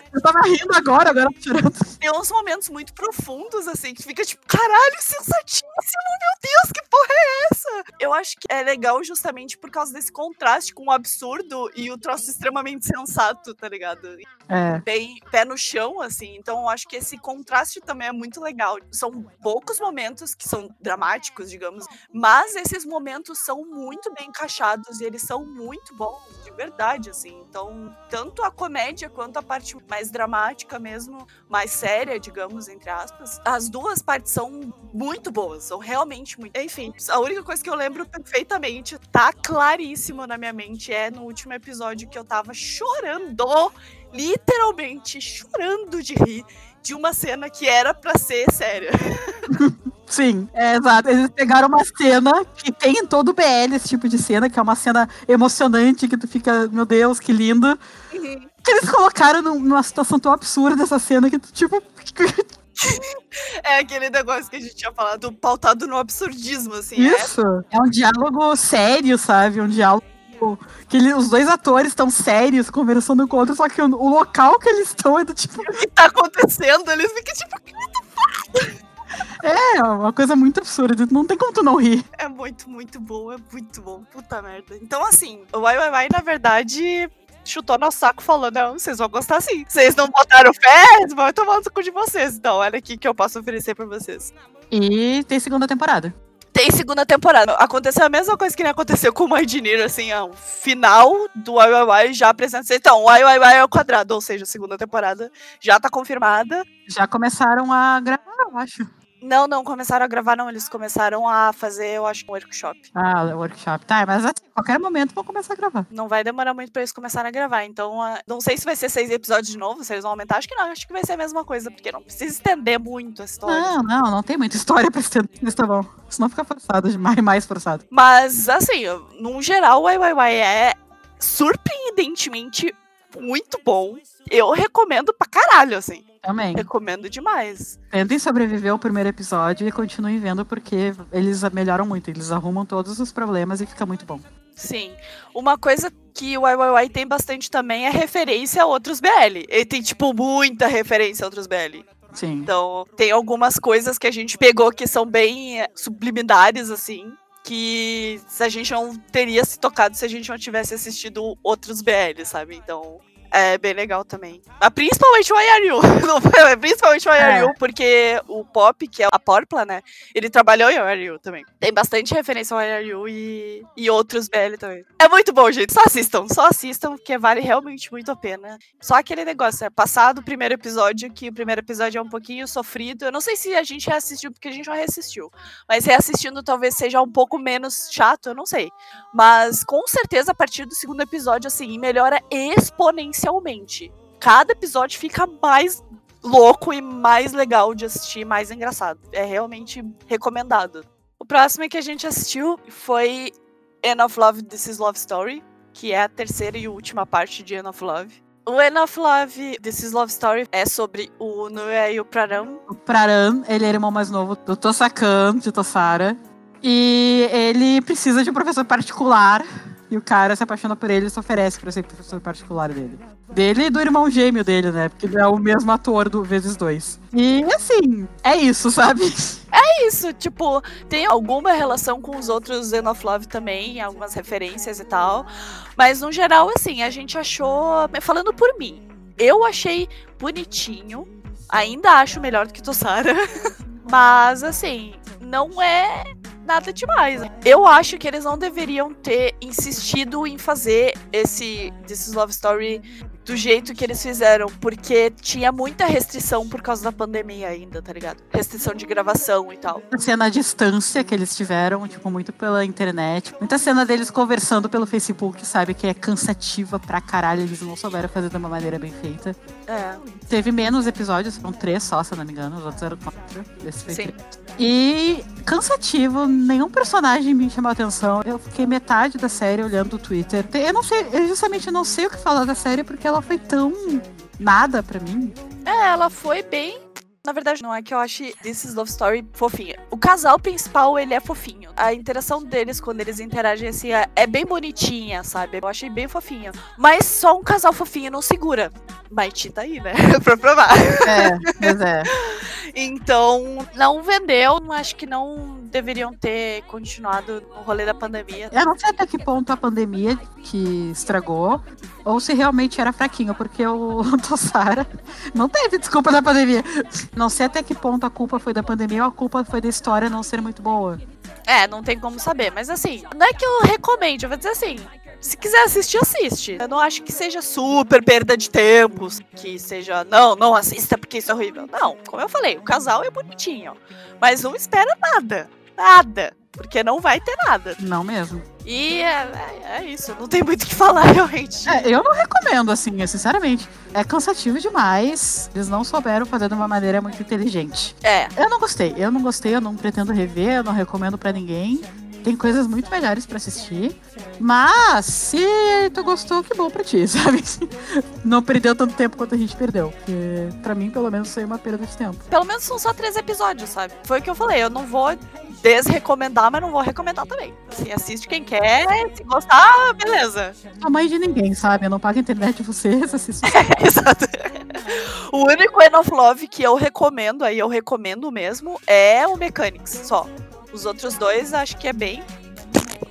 Eu tava rindo agora, agora chorando. Tem uns momentos muito profundos, assim, que fica tipo, caralho, sensatíssimo, meu Deus, que porra é essa? Eu acho que é legal justamente por causa desse contraste com o absurdo e o troço extremamente sensato, tá ligado? É, Bem pé no chão, assim. Então eu acho que esse contraste também é muito legal. São poucos momentos que são dramáticos, digamos, mas esses momentos são muito bem encaixados e eles são muito bons, de verdade, assim. Então, tanto a comédia quanto a parte mais dramática mesmo, mais séria, digamos, entre aspas, as duas partes são muito boas, são realmente muito. Enfim, a única coisa que eu lembro perfeitamente, tá claríssimo na minha mente, é no último episódio que eu tava chorando literalmente chorando de rir de uma cena que era pra ser séria. sim, é exato. Eles pegaram uma cena que tem em todo o BL esse tipo de cena, que é uma cena emocionante, que tu fica, meu Deus, que lindo. Que eles colocaram num- numa situação tão absurda essa cena que tu, tipo. É aquele negócio que a gente tinha falado, pautado no absurdismo, assim. é Isso. É um diálogo sério, sabe? Um diálogo que ele- os dois atores estão sérios, conversando com o outro, só que o, o local que eles estão é do tipo. O que tá acontecendo? Eles ficam tipo, É, uma coisa muito absurda. Não tem como tu não rir. é muito, muito bom, é muito bom. Puta merda. Então, assim, o Wai Wai Wai, na verdade, chutou nosso saco falando, não, vocês vão gostar sim. Vocês não botaram fé, vão tomar no cu de vocês. Então, olha aqui que eu posso oferecer pra vocês. E tem segunda temporada. Tem segunda temporada. Aconteceu a mesma coisa que nem aconteceu com o Engineer, assim, ó, final do Wai já apresenta. Então, o Wai é o quadrado, ou seja, a segunda temporada já tá confirmada. Já começaram a gravar, eu acho. Não, não começaram a gravar, não. Eles começaram a fazer, eu acho, um workshop. Ah, workshop. Tá, mas assim, a qualquer momento vão começar a gravar. Não vai demorar muito pra eles começarem a gravar. Então, ah, não sei se vai ser seis episódios de novo, se eles vão aumentar. Acho que não, acho que vai ser a mesma coisa, porque não precisa estender muito a história. Não, não, não tem muita história pra estender. Mas tá bom. Senão fica forçado demais, mais forçado. Mas, assim, num geral, o Wai é surpreendentemente muito bom. Eu recomendo pra caralho, assim. Também. Recomendo demais. Tentem sobreviver ao primeiro episódio e continuem vendo, porque eles melhoram muito. Eles arrumam todos os problemas e fica muito bom. Sim. Uma coisa que o YYY tem bastante também é referência a outros BL. Ele tem, tipo, muita referência a outros BL. Sim. Então, tem algumas coisas que a gente pegou que são bem eh, subliminares, assim. Que a gente não teria se tocado se a gente não tivesse assistido outros BL, sabe? Então, é bem legal também. Mas principalmente o IRU. Foi- principalmente o IRU, porque o Pop, que é a Porpla, né? Ele trabalhou em IRU também. Tem bastante referência ao IRU e, e outros BL também. É muito bom, gente. Só assistam, só assistam, porque vale realmente muito a pena. Só aquele negócio, é passado o primeiro episódio, que o primeiro episódio é um pouquinho sofrido. Eu não sei se a gente reassistiu, porque a gente não reassistiu. Mas reassistindo talvez seja um pouco menos chato, eu não sei. Mas com certeza, a partir do segundo episódio, assim, melhora exponencialmente. Cada episódio fica mais louco e mais legal de assistir, mais engraçado. É realmente recomendado. O próximo que a gente assistiu foi End of Love, This is Love Story, que é a terceira e última parte de End of Love. O End of Love, This is Love Story é sobre o Noé e o Praram. O Praran, ele é irmão mais novo do Tosakan, de Tossara. E ele precisa de um professor particular. E o cara se apaixona por ele e se oferece pra ser professor particular dele. Dele e do irmão gêmeo dele, né? Porque ele é o mesmo ator do vezes dois. E assim, é isso, sabe? É isso, tipo, tem alguma relação com os outros End of Love também, algumas referências e tal. Mas no geral, assim, a gente achou. Falando por mim, eu achei bonitinho. Ainda acho melhor do que Tossara. Mas, assim, não é nada demais. Eu acho que eles não deveriam ter insistido em fazer esse This is Love Story do jeito que eles fizeram, porque tinha muita restrição por causa da pandemia ainda, tá ligado? Restrição de gravação e tal. A cena à distância que eles tiveram, tipo, muito pela internet. Muita cena deles conversando pelo Facebook, sabe? Que é cansativa pra caralho. Eles não souberam fazer de uma maneira bem feita. É. Teve menos episódios, foram três só, se não me engano. Os outros eram quatro. Esse foi Sim. três. E cansativo, nenhum personagem me chamou a atenção. Eu fiquei metade da série olhando o Twitter. Eu não sei, eu justamente não sei o que falar da série porque ela foi tão nada pra mim. É, ela foi bem. Na verdade, não é que eu ache is Love Story fofinha. O casal principal, ele é fofinho. A interação deles, quando eles interagem assim, é, é bem bonitinha, sabe? Eu achei bem fofinho. Mas só um casal fofinho não segura. Maiti tá aí, né? pra provar. É, mas é. Então, não vendeu. Acho que não deveriam ter continuado no rolê da pandemia. Eu não sei até que ponto a pandemia que estragou, ou se realmente era fraquinho, porque o Tossara não teve desculpa da pandemia. Não sei até que ponto a culpa foi da pandemia ou a culpa foi da história não ser muito boa. É, não tem como saber. Mas assim, não é que eu recomende, eu vou dizer assim. Se quiser assistir, assiste. Eu não acho que seja super perda de tempo, que seja, não, não assista porque isso é horrível. Não, como eu falei, o casal é bonitinho. Mas não espera nada. Nada. Porque não vai ter nada. Não mesmo. E é, é- é isso, não tem muito o que falar, realmente. É, eu não recomendo, assim, sinceramente. É cansativo demais. Eles não souberam fazer de uma maneira muito inteligente. É, Eu não gostei. Eu não gostei, eu não pretendo rever, eu não recomendo pra ninguém. Tem coisas muito melhores pra assistir. Mas, se tu gostou, que bom pra ti, sabe? Não perdeu tanto tempo quanto a gente perdeu. Porque, pra mim, pelo menos, foi uma perda de tempo. pelo menos são só três episódios, sabe? Foi o que eu falei, eu não vou desrecomendar, mas não vou recomendar também. Assim, assiste quem quer, se gostar, beleza. A mãe de ninguém, sabe? Eu não pago a internet de vocês, assistam. Exato. O único End of Love que eu recomendo, aí eu recomendo mesmo, é o Mechanics, só. Os outros dois acho que é bem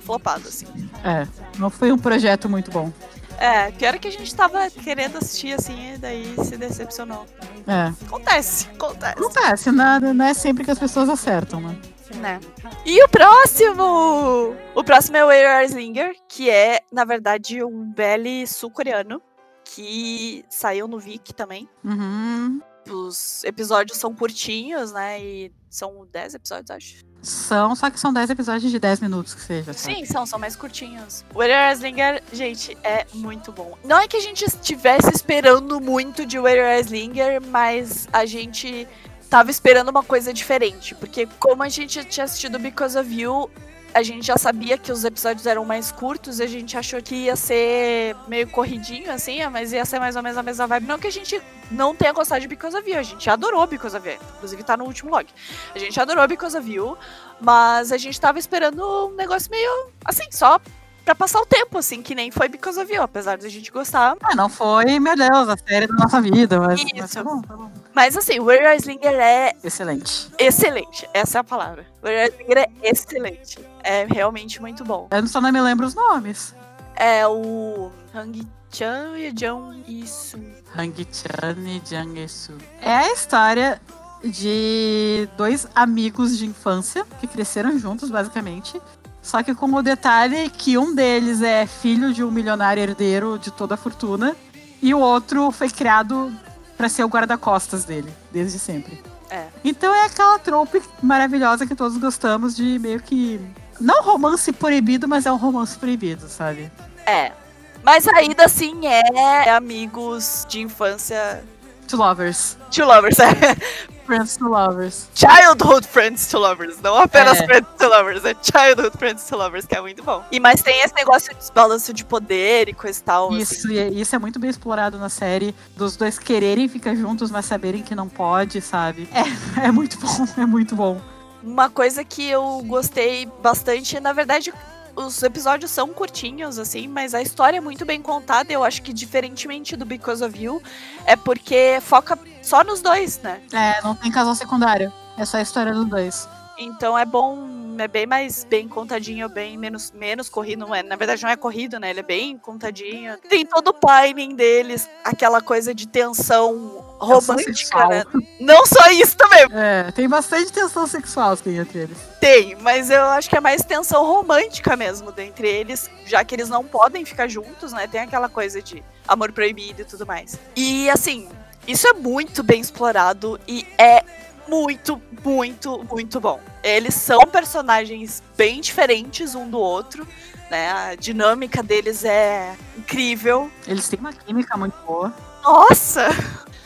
flopado, assim. É, não foi um projeto muito bom. É, pior que a gente tava querendo assistir assim e daí se decepcionou. É. Acontece, acontece. Acontece, nada, não é sempre que as pessoas acertam, né? Né? E o próximo! O próximo é o Where Are Slinger, que é, na verdade, um belly sul-coreano que saiu no Viki também. Uhum. Os episódios são curtinhos, né? E são 10 episódios, acho. São, só que são 10 episódios de 10 minutos que seja. sabe? Sim, são, são mais curtinhos. Are Slinger, gente, é muito bom. Não é que a gente estivesse esperando muito de Are Slinger, mas a gente tava esperando uma coisa diferente. Porque como a gente tinha assistido Because of You, a gente já sabia que os episódios eram mais curtos a gente achou que ia ser meio corridinho, assim, mas ia ser mais ou menos a mesma vibe. Não que a gente não tenha gostado de Because of You, a gente adorou Because of You. Inclusive tá no último log. A gente adorou Because of You, mas a gente tava esperando um negócio meio, assim, só pra passar o tempo, assim, que nem foi Because of You, apesar de a gente gostar. Ah, não foi, meu Deus, a série da nossa vida, mas, mas Isso. tá bom, tá bom. Mas assim, Where Are Slinger é Excelente. excelente. Essa é a palavra. Where Are Slinger é excelente. É realmente muito bom. Eu só não me lembro os nomes. É o Hang Chan e Jung Isso. Hang-chan e Jang-su. É a história de dois amigos de infância que cresceram juntos, basicamente. Só que com o detalhe que um deles é filho de um milionário herdeiro de toda a fortuna e o outro foi criado pra ser o guarda-costas dele, desde sempre. É. Então é aquela trope maravilhosa que todos gostamos de meio que. Não romance proibido, mas é um romance proibido, sabe? É. Mas ainda assim é amigos de infância. To lovers. To lovers, é. Friends to lovers. Childhood friends to lovers. Não apenas É. friends to lovers, é childhood friends to lovers, que é muito bom. E mas tem esse negócio de balanço de poder e coisa e tal. assim. Isso, e é- isso é muito bem explorado na série, dos dois quererem ficar juntos, mas saberem que não pode, sabe? É, é muito bom, é muito bom. Uma coisa que eu gostei bastante, na verdade, os episódios são curtinhos, assim, mas a história é muito bem contada. Eu acho que, diferentemente do Because of You, é porque foca só nos dois, né? É, não tem casal secundário. É só a história dos dois. Então é bom, é bem mais bem contadinho, bem menos, menos corrido. Não é, na verdade, não é corrido, né? Ele é bem contadinho. Tem todo o timing deles, aquela coisa de tensão romântica, né? Não só isso também, É, tem bastante tensão sexual tem entre eles. Tem, mas eu acho que é mais tensão romântica mesmo dentre eles, já que eles não podem ficar juntos, né? Tem aquela coisa de amor proibido e tudo mais. E assim, isso é muito bem explorado e é muito, muito, muito bom. Eles são personagens bem diferentes um do outro, né? A dinâmica deles é incrível. Eles têm uma química muito boa. Nossa!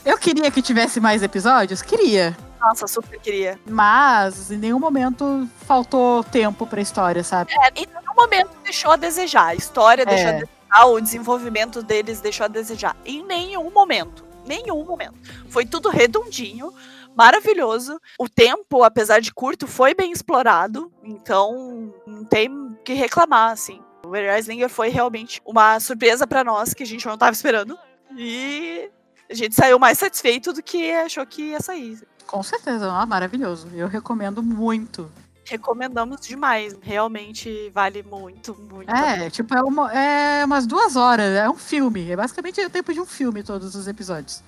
Eu queria que tivesse mais episódios? Queria. Nossa, super queria. Mas em nenhum momento faltou tempo pra história, sabe? É, em nenhum momento deixou a desejar. A história deixou a É. desejar, o desenvolvimento deles deixou a desejar. Em nenhum momento. Nenhum momento. Foi tudo redondinho, maravilhoso. O tempo, apesar de curto, foi bem explorado. Então, não tem o que reclamar, assim. O Slinger foi realmente uma surpresa pra nós que a gente não tava esperando. E a gente saiu mais satisfeito do que achou que ia sair. Com certeza, ah, maravilhoso. Eu recomendo muito. Recomendamos demais. Realmente vale muito, muito. É, tipo, é, uma, é umas duas horas, é um filme. É basicamente o tempo de um filme, todos os episódios.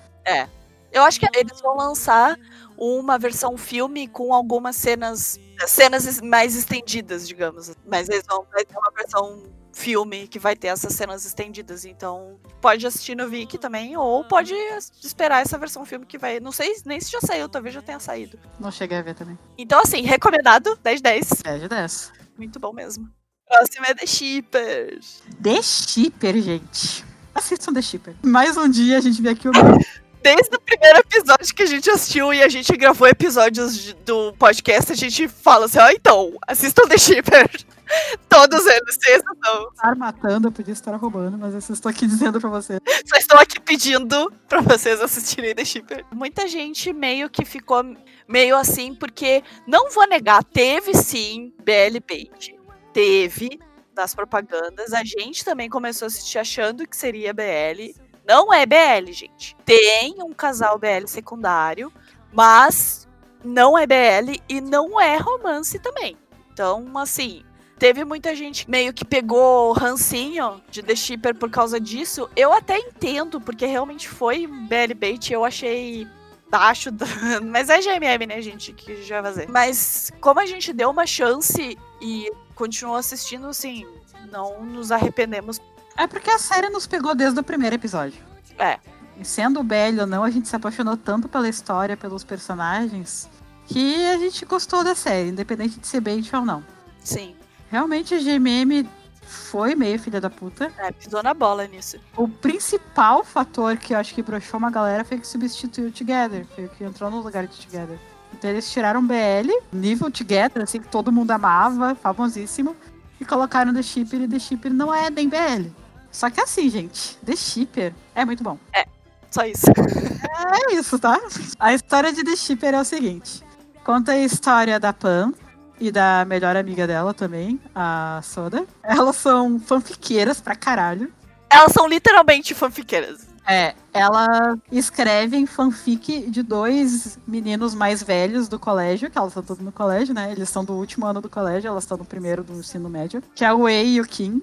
Eu acho que eles vão lançar uma versão filme com algumas cenas cenas mais estendidas, digamos. Mas eles vão vai ter uma versão filme que vai ter essas cenas estendidas. Então, pode assistir no Viki também, ou pode es- esperar essa versão filme que vai. Não sei nem se já saiu, talvez já tenha saído. Não cheguei a ver também. Então, assim, recomendado, 10 10. 10 de 10. Muito bom mesmo. Próximo é The Shippers. The Shipper, gente. Assistam The Shipper. Mais um dia a gente vê aqui o Desde o primeiro episódio que a gente assistiu e a gente gravou episódios de, do podcast, a gente fala assim, ó, oh, então, assistam The Shipper. Todos eles, vocês não. Estar matando, eu podia estar roubando, mas eu estou aqui dizendo pra vocês. Só estou aqui pedindo pra vocês assistirem The Shipper. Muita gente meio que ficou meio assim, porque não vou negar, teve sim BL Bait. Teve nas propagandas. A gente também começou a assistir achando que seria BL. Não é BL, gente. Tem um casal BL secundário, mas não é BL e não é romance também. Então, assim, teve muita gente meio que pegou rancinho de The Shipper por causa disso. Eu até entendo, porque realmente foi BL bait. Eu achei baixo, mas é GMM, né, gente, que já vai fazer. Mas como a gente deu uma chance e continuou assistindo, assim, não nos arrependemos. É porque a série nos pegou desde o primeiro episódio. É. E sendo belo ou não, a gente se apaixonou tanto pela história, pelos personagens, que a gente gostou da série, independente de ser bait ou não. Sim. Realmente a GMM foi meio filha da puta. É, pisou na bola nisso. O principal fator que eu acho que broxou uma galera foi que substituiu o Together, foi o que entrou no lugar de Together. Então eles tiraram BL, nível Together, assim, que todo mundo amava, famosíssimo, e colocaram The Shipper, e The Shipper não é nem BL. Só que assim, gente, The Shipper é muito bom. É, só isso. É isso, tá? A história de The Shipper é o seguinte. Conta a história da Pam, e da melhor amiga dela também, a Soda. Elas são fanfiqueiras pra caralho. Elas são literalmente fanfiqueiras. É, ela escreve fanfic de dois meninos mais velhos do colégio, que elas estão todos no colégio, né? Eles são do último ano do colégio, elas estão no primeiro do ensino médio, que é o Wei e o Kim.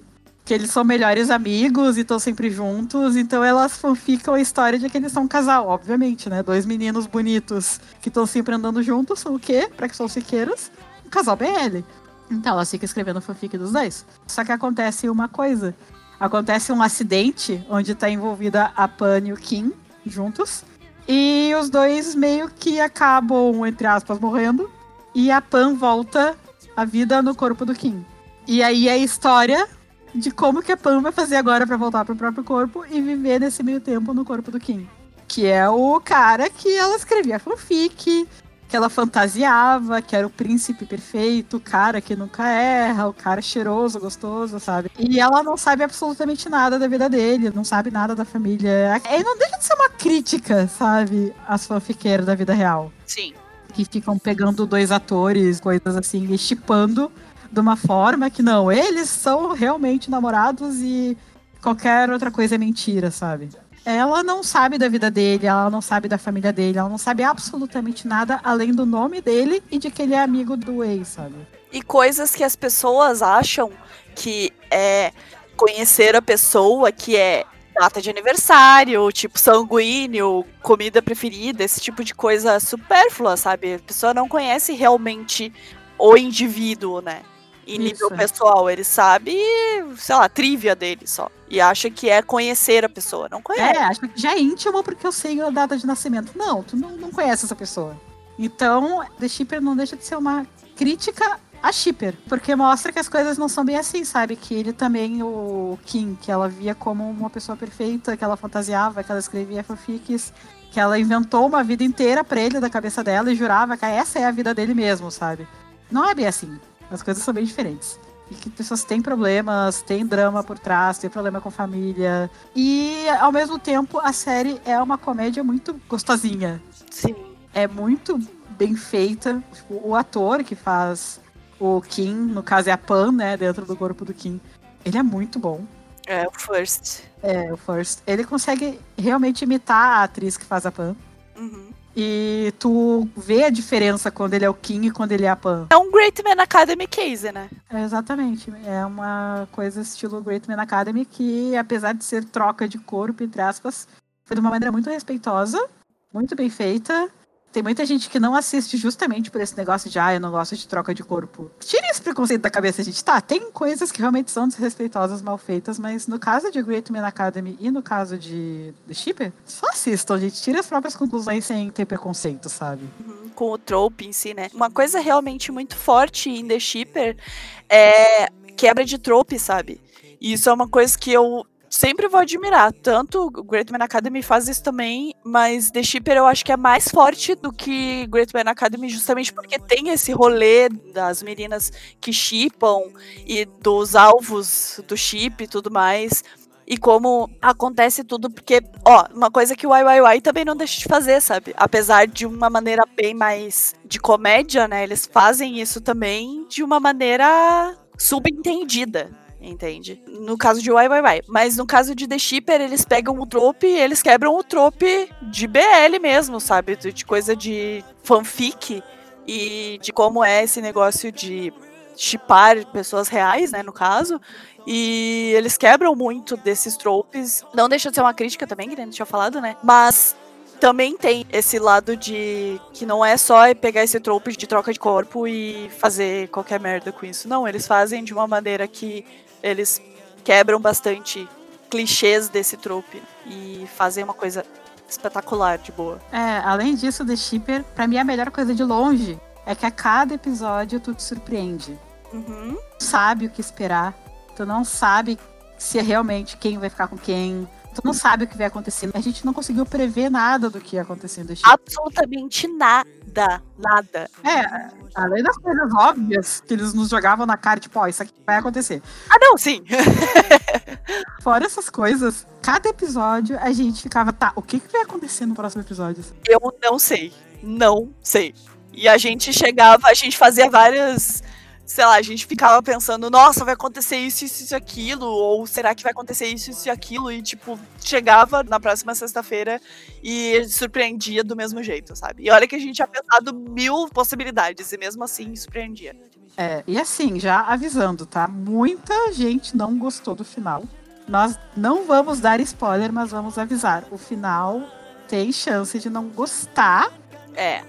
Que eles são melhores amigos e estão sempre juntos, então elas fanficam a história de que eles são um casal, obviamente, né? Dois meninos bonitos que estão sempre andando juntos, são o quê? Pra que são siqueiras? casal BL. Então ela fica escrevendo fanfic dos dois. Só que acontece uma coisa. Acontece um acidente onde tá envolvida a Pan e o Kim juntos. E os dois meio que acabam, entre aspas, morrendo. E a Pan volta a vida no corpo do Kim. E aí a história de como que a Pan vai fazer agora para voltar pro próprio corpo e viver nesse meio tempo no corpo do Kim. Que é o cara que ela escrevia fanfic, que ela fantasiava, que era o príncipe perfeito, o cara que nunca erra, o cara cheiroso, gostoso, sabe? E ela não sabe absolutamente nada da vida dele, não sabe nada da família. E não deixa de ser uma crítica, sabe? As fanfiqueiras da vida real. Sim. Que ficam pegando dois atores, coisas assim, e chipando de uma forma que não, eles são realmente namorados e qualquer outra coisa é mentira, sabe? ela não sabe da vida dele, ela não sabe da família dele, ela não sabe absolutamente nada além do nome dele e de que ele é amigo do ex, sabe? E coisas que as pessoas acham que é conhecer a pessoa, que é data de aniversário, tipo sanguíneo, comida preferida, esse tipo de coisa supérflua, sabe? A pessoa não conhece realmente o indivíduo, né? Em nível Isso. pessoal. Ele sabe, sei lá, trivia dele só. E acha que é conhecer a pessoa. Não conhece. É, acha que já é íntimo porque eu sei a data de nascimento. Não, tu não, não conhece essa pessoa. Então, The Shipper não deixa de ser uma crítica a Shipper. Porque mostra que as coisas não são bem assim, sabe? Que ele também, o Kim, que ela via como uma pessoa perfeita, que ela fantasiava, que ela escrevia fanfics, que ela inventou uma vida inteira pra ele da cabeça dela e jurava que essa é a vida dele mesmo, sabe? Não é bem assim. As coisas são bem diferentes. E que pessoas têm problemas, têm drama por trás, têm problema com família. E, ao mesmo tempo, a série é uma comédia muito gostosinha. Sim. É muito bem feita. Tipo, o ator que faz o Kim, no caso é a Pan, né, dentro do corpo do Kim, ele é muito bom. É, o First. É, o First. Ele consegue realmente imitar a atriz que faz a Pan. Uhum. E tu vê a diferença quando ele é o King e quando ele é a Pan. É um Great Man Academy case, né? É, exatamente. É uma coisa estilo Great Man Academy que, apesar de ser troca de corpo, entre aspas, foi de uma maneira muito respeitosa, muito bem feita. Tem muita gente que não assiste justamente por esse negócio de, ah, eu não gosto de troca de corpo. Tire esse preconceito da cabeça, gente. Tá, tem coisas que realmente são desrespeitosas, mal feitas, mas no caso de Great Man Academy e no caso de The Shipper, só assistam, gente. Tire as próprias conclusões sem ter preconceito, sabe? Uhum, com o trope em si, né? Uma coisa realmente muito forte em The Shipper é quebra de trope, sabe? E isso é uma coisa que eu sempre vou admirar. Tanto Great Man Academy faz isso também, mas The Shipper eu acho que é mais forte do que Great Man Academy, justamente porque tem esse rolê das meninas que chipam e dos alvos do chip e tudo mais. E como acontece tudo, porque, ó, uma coisa que o YYY também não deixa de fazer, sabe? Apesar de uma maneira bem mais de comédia, né? Eles fazem isso também de uma maneira subentendida entende? No caso de YYY. Mas no caso de The Shipper, eles pegam o trope e eles quebram o trope de BL mesmo, sabe? De coisa de fanfic e de como é esse negócio de chipar pessoas reais, né, no caso. E eles quebram muito desses tropes. Não deixa de ser uma crítica também, que gente tinha falado, né? Mas também tem esse lado de que não é só pegar esse trope de troca de corpo e fazer qualquer merda com isso. Não, eles fazem de uma maneira que eles quebram bastante clichês desse trope e fazem uma coisa espetacular, de boa. É, além disso, The Shipper, pra mim a melhor coisa de longe é que a cada episódio tu te surpreende. Uhum. Tu sabe o que esperar, tu não sabe se é realmente quem vai ficar com quem, tu não sabe o que vai acontecer. A gente não conseguiu prever nada do que ia acontecer no Absolutamente nada. Nada. É, além das coisas óbvias que eles nos jogavam na cara, tipo, ó, isso aqui vai acontecer. Ah, não, sim. Fora essas coisas, cada episódio a gente ficava, tá, o que, que vai acontecer no próximo episódio? Eu não sei. Não sei. E a gente chegava, a gente fazia várias sei lá, a gente ficava pensando, nossa, vai acontecer isso, isso e aquilo, ou será que vai acontecer isso, isso e aquilo, e tipo, chegava na próxima sexta-feira e surpreendia do mesmo jeito, sabe? E olha que a gente tinha pensado mil possibilidades, e mesmo assim surpreendia. É, e assim, já avisando, tá? Muita gente não gostou do final. Nós não vamos dar spoiler, mas vamos avisar. O final tem chance de não gostar. É.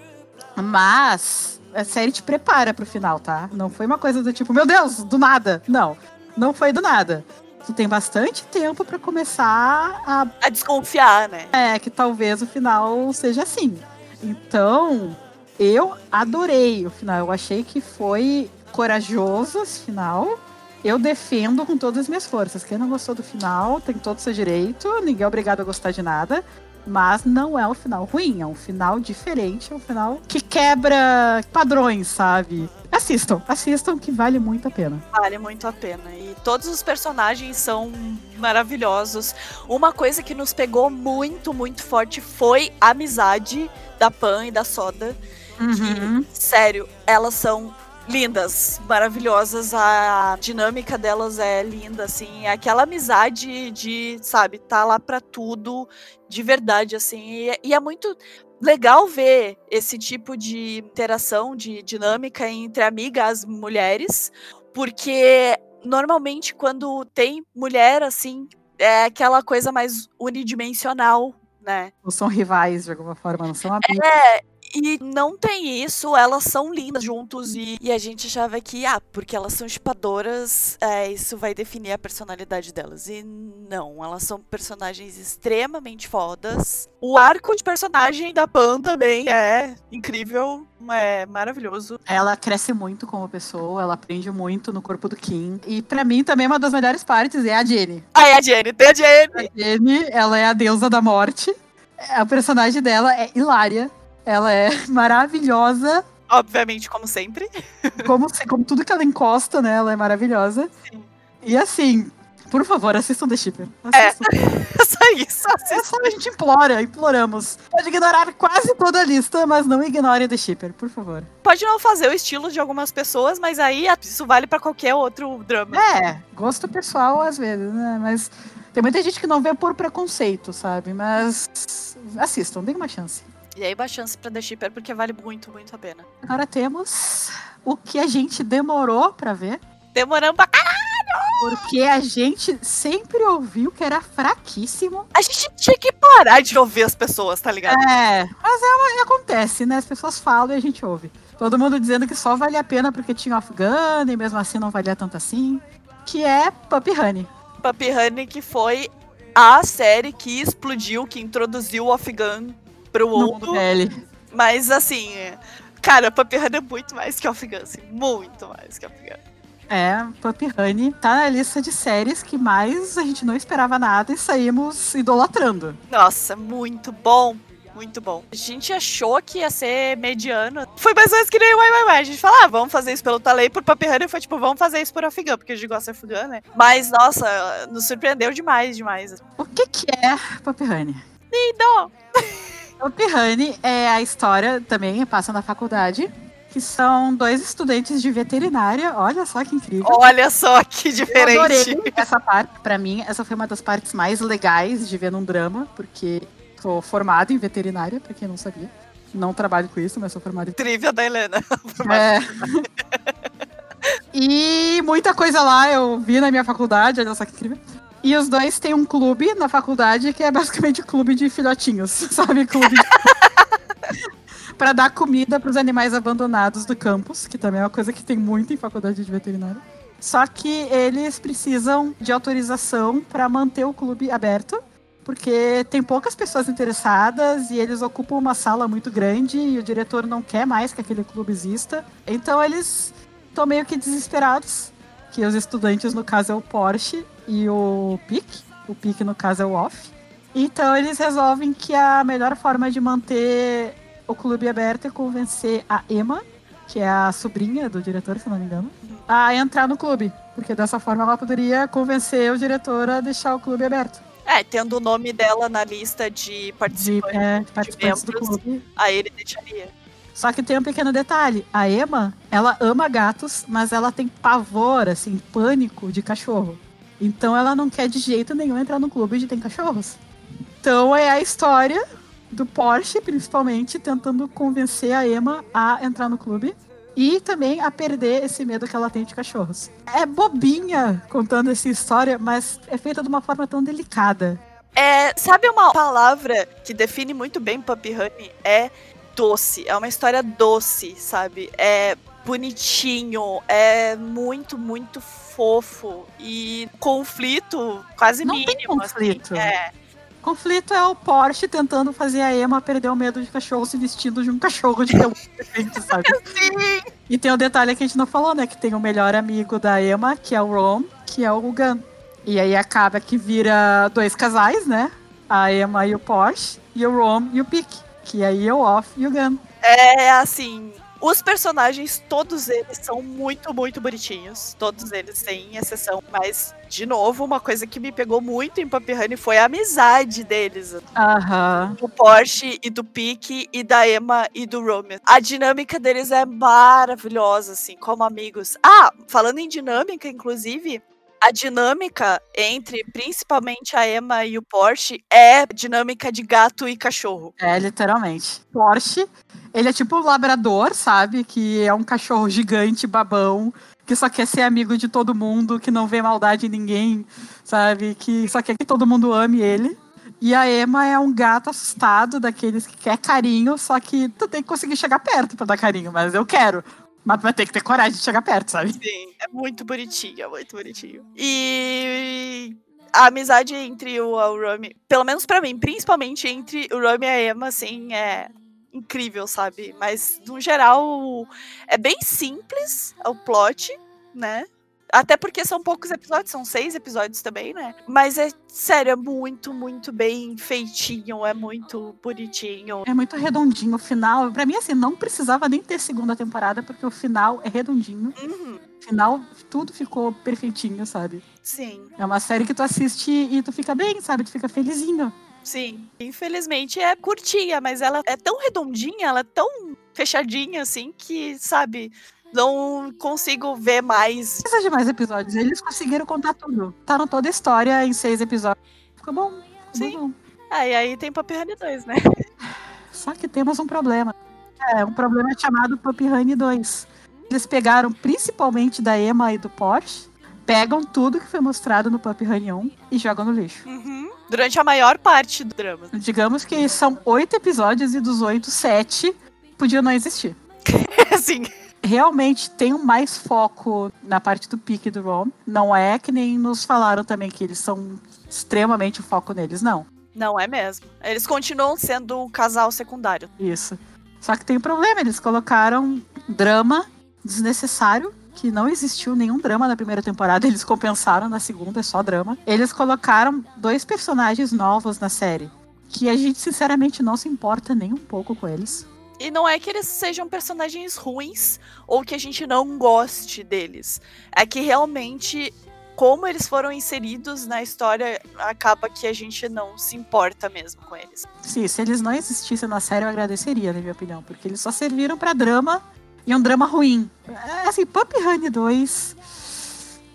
Mas a série te prepara pro final, tá? Não foi uma coisa do tipo, meu Deus, do nada. Não, não foi do nada. Tu tem bastante tempo para começar a... a desconfiar, né? É, que talvez o final seja assim. Então, eu adorei o final. Eu achei que foi corajoso esse final. Eu defendo com todas as minhas forças. Quem não gostou do final tem todo o seu direito. Ninguém é obrigado a gostar de nada. Mas não é um final ruim, é um final diferente, é um final que quebra padrões, sabe? Assistam, assistam que vale muito a pena. Vale muito a pena. E todos os personagens são maravilhosos. Uma coisa que nos pegou muito, muito forte foi a amizade da Pan e da Soda. Uhum. Que, sério, elas são lindas, maravilhosas. A dinâmica delas é linda, assim. É aquela amizade de, sabe, tá lá pra tudo, de verdade, assim. E, e é muito legal ver esse tipo de interação, de dinâmica entre amigas mulheres, porque normalmente quando tem mulher, assim, é aquela coisa mais unidimensional, né? Não são rivais de alguma forma, não são amigas. É, e não tem isso, elas são lindas juntos e, e a gente achava que, ah, porque elas são chupadoras, é, isso vai definir a personalidade delas. E não, elas são personagens extremamente fodas. O arco de personagem da Pan também é incrível, é maravilhoso. Ela cresce muito como pessoa, ela aprende muito no corpo do Kim. E para mim também uma das melhores partes é a Jenny. Ah, é a Jenny, tem a Jenny. A Jenny, ela é a deusa da morte. A personagem dela é hilária. Ela é maravilhosa. Obviamente, como sempre. Como, como tudo que ela encosta, né? Ela é maravilhosa. Sim. E assim, por favor, assistam The Shipper. Assistam. É, só isso. É só a gente implora, imploramos. Pode ignorar quase toda a lista, mas não ignore The Shipper, por favor. Pode não fazer o estilo de algumas pessoas, mas aí isso vale para qualquer outro drama. É, gosto pessoal às vezes, né? Mas tem muita gente que não vê por preconceito, sabe? Mas assistam, deem uma chance. E aí, uma chance pra The Shipper, porque vale muito, muito a pena. Agora temos o que a gente demorou pra ver. Demoramos pra caralho! Porque a gente sempre ouviu que era fraquíssimo. A gente tinha que parar de ouvir as pessoas, tá ligado? É, mas é, acontece, né? As pessoas falam e a gente ouve. Todo mundo dizendo que só valia a pena porque tinha Afghan e mesmo assim não valia tanto assim. Que é Puppy Honey. Puppy Honey, que foi a série que explodiu, que introduziu o Afghan pro mundo. Mas assim, cara, Puppy Honey é muito mais que Afghan, assim, muito mais que Afghan. É, Puppy Honey tá na lista de séries que mais a gente não esperava nada e saímos idolatrando. Nossa, muito bom. Muito bom. A gente achou que ia ser mediano. Foi mais ou menos que nem o Uai, Uai, Uai. A gente falou, ah, vamos fazer isso pelo Talei, por Puppy Honey. Foi tipo, vamos fazer isso por Afegã, porque a gente gosta de Afegã, né? Mas, nossa, nos surpreendeu demais, demais. O que que é Puppy Honey? Lindo! Puppy Honey é a história, também passa na faculdade, que são dois estudantes de veterinária. Olha só que incrível. Olha só que Eu diferente. adorei essa parte. Pra mim, essa foi uma das partes mais legais de ver num drama, porque sou formada em veterinária, pra quem não sabia. Não trabalho com isso, mas sou formada em Trivia da Helena. É. e muita coisa lá eu vi na minha faculdade, olha só que incrível. E os dois têm um clube na faculdade que é basicamente clube de filhotinhos, sabe? Clube de... para dar comida para os animais abandonados do campus, que também é uma coisa que tem muito em faculdade de veterinária. Só que eles precisam de autorização para manter o clube aberto, porque tem poucas pessoas interessadas e eles ocupam uma sala muito grande e o diretor não quer mais que aquele clube exista. Então eles estão meio que desesperados, que os estudantes no caso é o Porsche e o Pic, o Pic no caso é o Off. Então eles resolvem que a melhor forma de manter o clube aberto é convencer a Emma, que é a sobrinha do diretor, se não me engano, a entrar no clube. Porque dessa forma ela poderia convencer o diretor a deixar o clube aberto. É, tendo o nome dela na lista de De, participantes, é, participantes do membros. clube. aí ele deixaria. Só que tem um pequeno detalhe. A Emma, ela ama gatos, mas ela tem pavor, assim, pânico de cachorro. Então ela não quer de jeito nenhum entrar no clube de tem cachorros. Então é a história do Porsche, principalmente, tentando convencer a Emma a entrar no clube. E também a perder esse medo que ela tem de cachorros. É bobinha contando essa história, mas é feita de uma forma tão delicada. É, sabe uma palavra que define muito bem Puppy Honey? É doce. É uma história doce, sabe? É bonitinho, é muito, muito fofo. E conflito quase Não tem mínimo. conflito. Assim. É. Conflito é o Porsche tentando fazer a Emma perder o medo de cachorro se vestindo de um cachorro de pelo diferente, sabe? Sim. E tem o detalhe que a gente não falou, né? Que tem o melhor amigo da Emma, que é o Ron, que é o Gun. E aí acaba que vira dois casais, né? A Emma e o Porsche, e o Ron e o Pick. Que aí é o Off e o Gun. É assim. Os personagens, todos eles são muito, muito bonitinhos. Todos eles, sem exceção. Mas, de novo, uma coisa que me pegou muito em Puppy Honey foi a amizade deles. Aham. Do Porsche e do Pique e da Emma e do Romeo. A dinâmica deles é maravilhosa, assim, como amigos. Ah, falando em dinâmica, inclusive, a dinâmica entre principalmente a Emma e o Porsche é dinâmica de gato e cachorro. É, literalmente. Porsche, ele é tipo um labrador, sabe? Que é um cachorro gigante, babão, que só quer ser amigo de todo mundo, que não vê maldade em ninguém, sabe? Que só quer que todo mundo ame ele. E a Emma é um gato assustado, daqueles que quer carinho, só que tu tem que conseguir chegar perto pra dar carinho, mas eu quero. Mas vai ter que ter coragem de chegar perto, sabe? Sim, é muito bonitinho, é muito bonitinho. E a amizade entre o, o pelo menos pra mim, principalmente entre o Rami e a Emma, assim, é incrível, sabe? Mas, no geral, é bem simples o plot, né? Até porque são poucos episódios, são seis episódios também, né? Mas é sério, é muito, muito bem feitinho, é muito bonitinho. É muito redondinho o final. Pra mim, assim, não precisava nem ter segunda temporada, porque o final é redondinho. Uhum, final, tudo ficou perfeitinho, sabe? sim, É uma série que tu assiste e tu fica bem, sabe? Tu fica felizinho. Sim. Infelizmente é curtinha, mas ela é tão redondinha, ela é tão fechadinha, assim, que, sabe, não consigo ver mais. Precisa de mais episódios. Eles conseguiram contar tudo. Tá toda a história em seis episódios. Ficou bom. Ficou Sim. bom. Ah, e aí tem Papi Honey 2, né? Só que temos um problema. É, um problema chamado Puppy Honey 2. Eles pegaram principalmente da Emma e do Porsche, pegam tudo que foi mostrado no Puppy Honey 1 e jogam no lixo. Uhum. Durante a maior parte do drama. Digamos que são oito episódios e dos oito, sete podiam não existir. assim, Realmente tem mais foco na parte do pique do Ron. Não é que nem nos falaram também que eles são extremamente o foco neles, não. não é mesmo. Eles continuam sendo um casal secundário. Isso. Só que tem um problema, eles colocaram drama desnecessário que não existiu nenhum drama na primeira temporada, eles compensaram na segunda, é só drama. Eles colocaram dois personagens novos na série, que a gente sinceramente não se importa nem um pouco com eles. E não é que eles sejam personagens ruins ou que a gente não goste deles. É que realmente, como eles foram inseridos na história, acaba que a gente não se importa mesmo com eles. Sim, se eles não existissem na série, eu agradeceria, na minha opinião, porque eles só serviram para drama e um drama ruim. É, assim, Pup Honey 2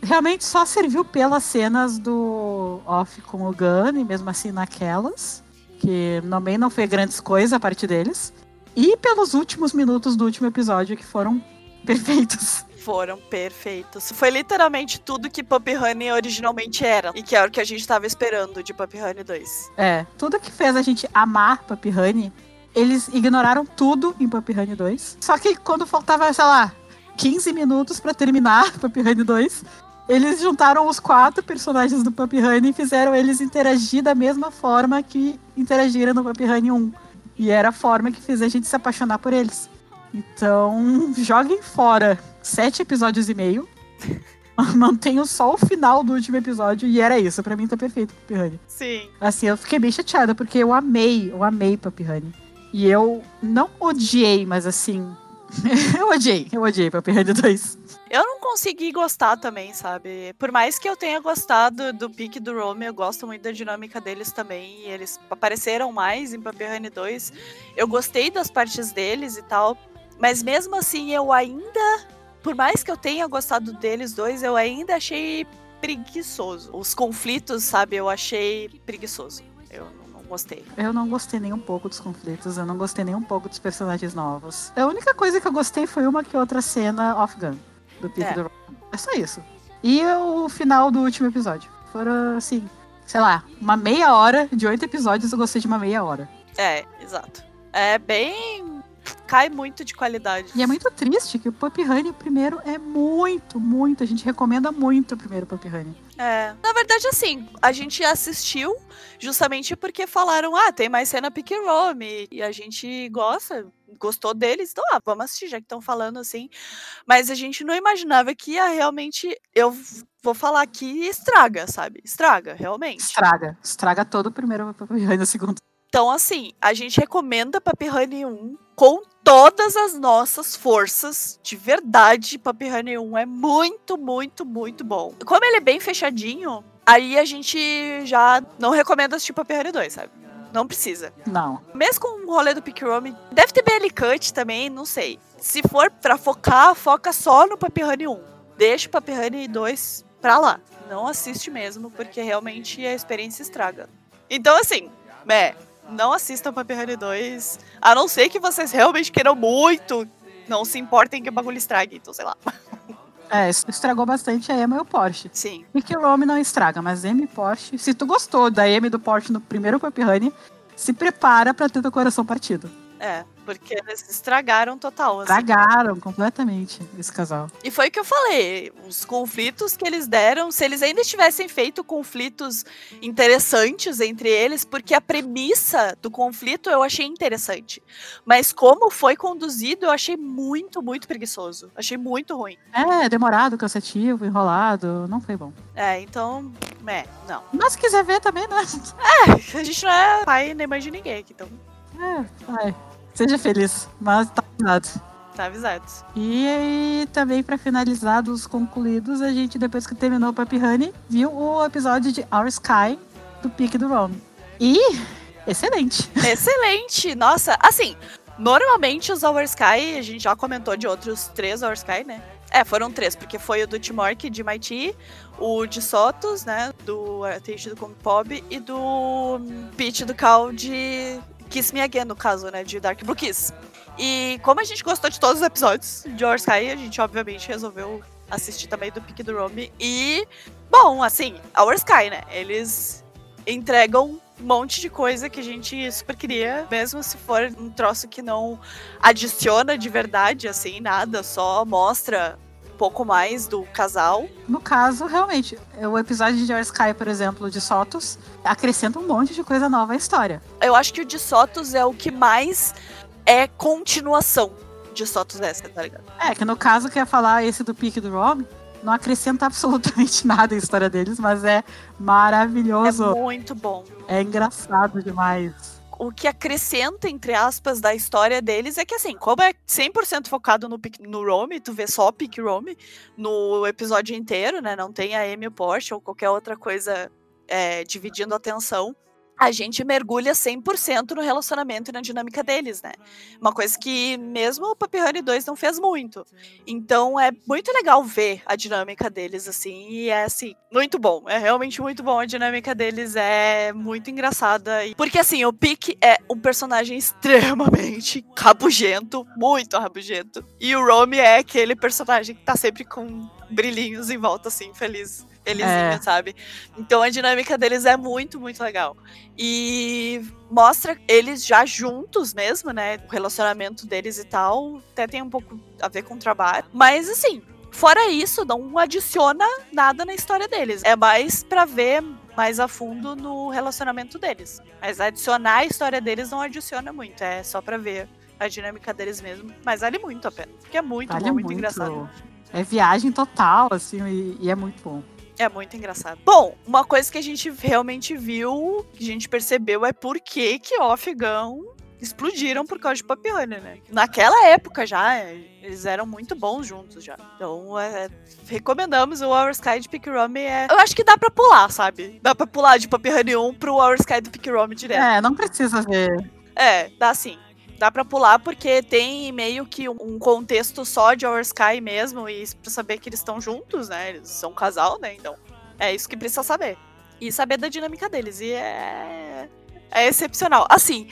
realmente só serviu pelas cenas do off com o Gun, e mesmo assim naquelas, que também não foi grandes coisas a parte deles. E pelos últimos minutos do último episódio, que foram perfeitos. Foram perfeitos. Foi literalmente tudo que Puppy Honey originalmente era. E que era o que a gente tava esperando de Puppy Honey 2. É, tudo que fez a gente amar Puppy Honey, eles ignoraram tudo em Puppy Honey 2. Só que quando faltava, sei lá, 15 minutos para terminar Puppy Honey 2, eles juntaram os quatro personagens do Puppy Honey e fizeram eles interagir da mesma forma que interagiram no Puppy Honey 1. E era a forma que fez a gente se apaixonar por eles. Então, joguem fora sete episódios e meio. Mantenho só o final do último episódio e era isso. Pra mim tá perfeito, Papi Honey. Sim. Assim, eu fiquei bem chateada porque eu amei, eu amei Papi Honey. E eu não odiei, mas assim. eu odiei, eu odiei Papi Honey 2. Eu não consegui gostar também, sabe? Por mais que eu tenha gostado do pique do Rome, eu gosto muito da dinâmica deles também. E eles apareceram mais em Papi Honey 2. Eu gostei das partes deles e tal. Mas mesmo assim, eu ainda. Por mais que eu tenha gostado deles dois, eu ainda achei preguiçoso. Os conflitos, sabe? Eu achei preguiçoso. Eu não gostei. Eu não gostei nem um pouco dos conflitos, eu não gostei nem um pouco dos personagens novos. A única coisa que eu gostei foi uma que outra cena off-gun do Pique É. do. É só isso. E o final do último episódio. Foram, assim, sei lá, uma meia hora de oito episódios, eu gostei de uma meia hora. É, exato. É bem. Cai muito de qualidade. E é muito triste que o Puppy Honey primeiro é muito, muito. A gente recomenda muito o primeiro Puppy Honey. É. Na verdade, assim, a gente assistiu justamente porque falaram, ah, tem mais cena Pick Rome. E a gente gosta, gostou deles, então, ah, vamos assistir, já que estão falando assim. Mas a gente não imaginava que ia realmente. Eu vou falar aqui estraga, sabe? Estraga, realmente. Estraga. Estraga todo o primeiro Honey no segundo. Então, assim, a gente recomenda Papi Honey 1 com todas as nossas forças. De verdade, Papi Honey 1 é muito, muito, muito bom. Como ele é bem fechadinho, aí a gente já não recomenda assistir Papi Honey 2, sabe? Não precisa. Não. Mesmo com o rolê do Pick Rome, deve ter BL Cut também, não sei. Se for pra focar, foca só no Papi Honey 1. Deixa o Papi Honey 2 pra lá. Não assiste mesmo, porque realmente a experiência estraga. Então, assim, é, não assistam Papi Honey 2, a não ser que vocês realmente queiram muito, não se importem que o bagulho estrague, então sei lá. É, estragou bastante a Emma e o Porsche. Sim, Mickey Rome não estraga, mas Emma e Porsche. Se tu gostou da Emma e do Porsche no primeiro Puppy Honey, se prepara pra ter teu coração partido. É, porque eles estragaram total. assim. Estragaram completamente esse casal. E foi o que eu falei, os conflitos que eles deram, se eles ainda tivessem feito conflitos interessantes entre eles, porque a premissa do conflito eu achei interessante. Mas como foi conduzido, eu achei muito, muito preguiçoso. Achei muito ruim. É, demorado, cansativo, enrolado, não foi bom. É, então, é, não. Mas se quiser ver também, né? A gente não é pai nem mãe de ninguém aqui, então É, vai. Seja feliz, mas tá cuidado. tá avisado. E aí, também pra finalizar dos concluídos, a gente, depois que terminou o Puppy Honey, viu o episódio de Our Sky do Pique do Rome. E excelente. Excelente! Nossa, assim, normalmente os Our Sky, a gente já comentou de outros três Our Sky, né? É, foram três, porque foi o do Timork de MIT, o de Sotos, né? Do Atendido como Pob, e do Pete do Cal de Kiss Me Again, no caso, né? De Dark Blue Kiss. E como a gente gostou de todos os episódios de Our Sky, a gente obviamente resolveu assistir também do Pique do Rome. E, bom, assim, Our Sky, né? Eles entregam um monte de coisa que a gente super queria, mesmo se for um troço que não adiciona de verdade, assim, nada, só mostra pouco mais do casal. No caso, realmente, o episódio de Our Sky, por exemplo, de Sotos, acrescenta um monte de coisa nova à história. Eu acho que o de Sotos é o que mais é continuação de Sotos dessa, tá ligado? É, que no caso quer falar esse do pique do Rob, não acrescenta absolutamente nada à história deles, mas é maravilhoso. É muito bom. É engraçado demais o que acrescenta, entre aspas, da história deles é que, assim, como é 100% focado no, no Rome, tu vê só o Pick Rome no episódio inteiro, né? Não tem a Amy Porsche ou qualquer outra coisa é, dividindo a atenção a gente mergulha 100% no relacionamento e na dinâmica deles, né? Uma coisa que mesmo o Papi Honey 2 não fez muito. Então é muito legal ver a dinâmica deles, assim, e é, assim, muito bom. É realmente muito bom. A dinâmica deles é muito engraçada. Porque, assim, o Pique é um personagem extremamente rabugento, muito rabugento. E o Romy é aquele personagem que tá sempre com brilhinhos em volta, assim, feliz felizinha, é. sabe? Então a dinâmica deles é muito, muito legal. E mostra eles já juntos mesmo, né? O relacionamento deles e tal. Até tem um pouco a ver com o trabalho. Mas assim, fora isso, não adiciona nada na história deles. É mais para ver mais a fundo no relacionamento deles. Mas adicionar a história deles não adiciona muito. É só pra ver a dinâmica deles mesmo. Mas vale muito a pena. Porque é muito vale bom, muito, muito engraçado. É viagem total, assim, e, e é muito bom. É muito engraçado. Bom, uma coisa que a gente realmente viu, que a gente percebeu é por que que Off-Gun explodiram por causa de Papione, né? Naquela época já, eles eram muito bons juntos já. Então, é, recomendamos o Our Sky de Pick Rome. É... Eu acho que dá pra pular, sabe? Dá pra pular de Papione 1 pro Our Sky do Pick Rome direto. É, não precisa ver. É, dá sim dá para pular porque tem meio que um contexto só de Our Sky mesmo e pra saber que eles estão juntos, né? Eles são um casal, né? Então, é isso que precisa saber. E saber da dinâmica deles. E é. É excepcional. Assim,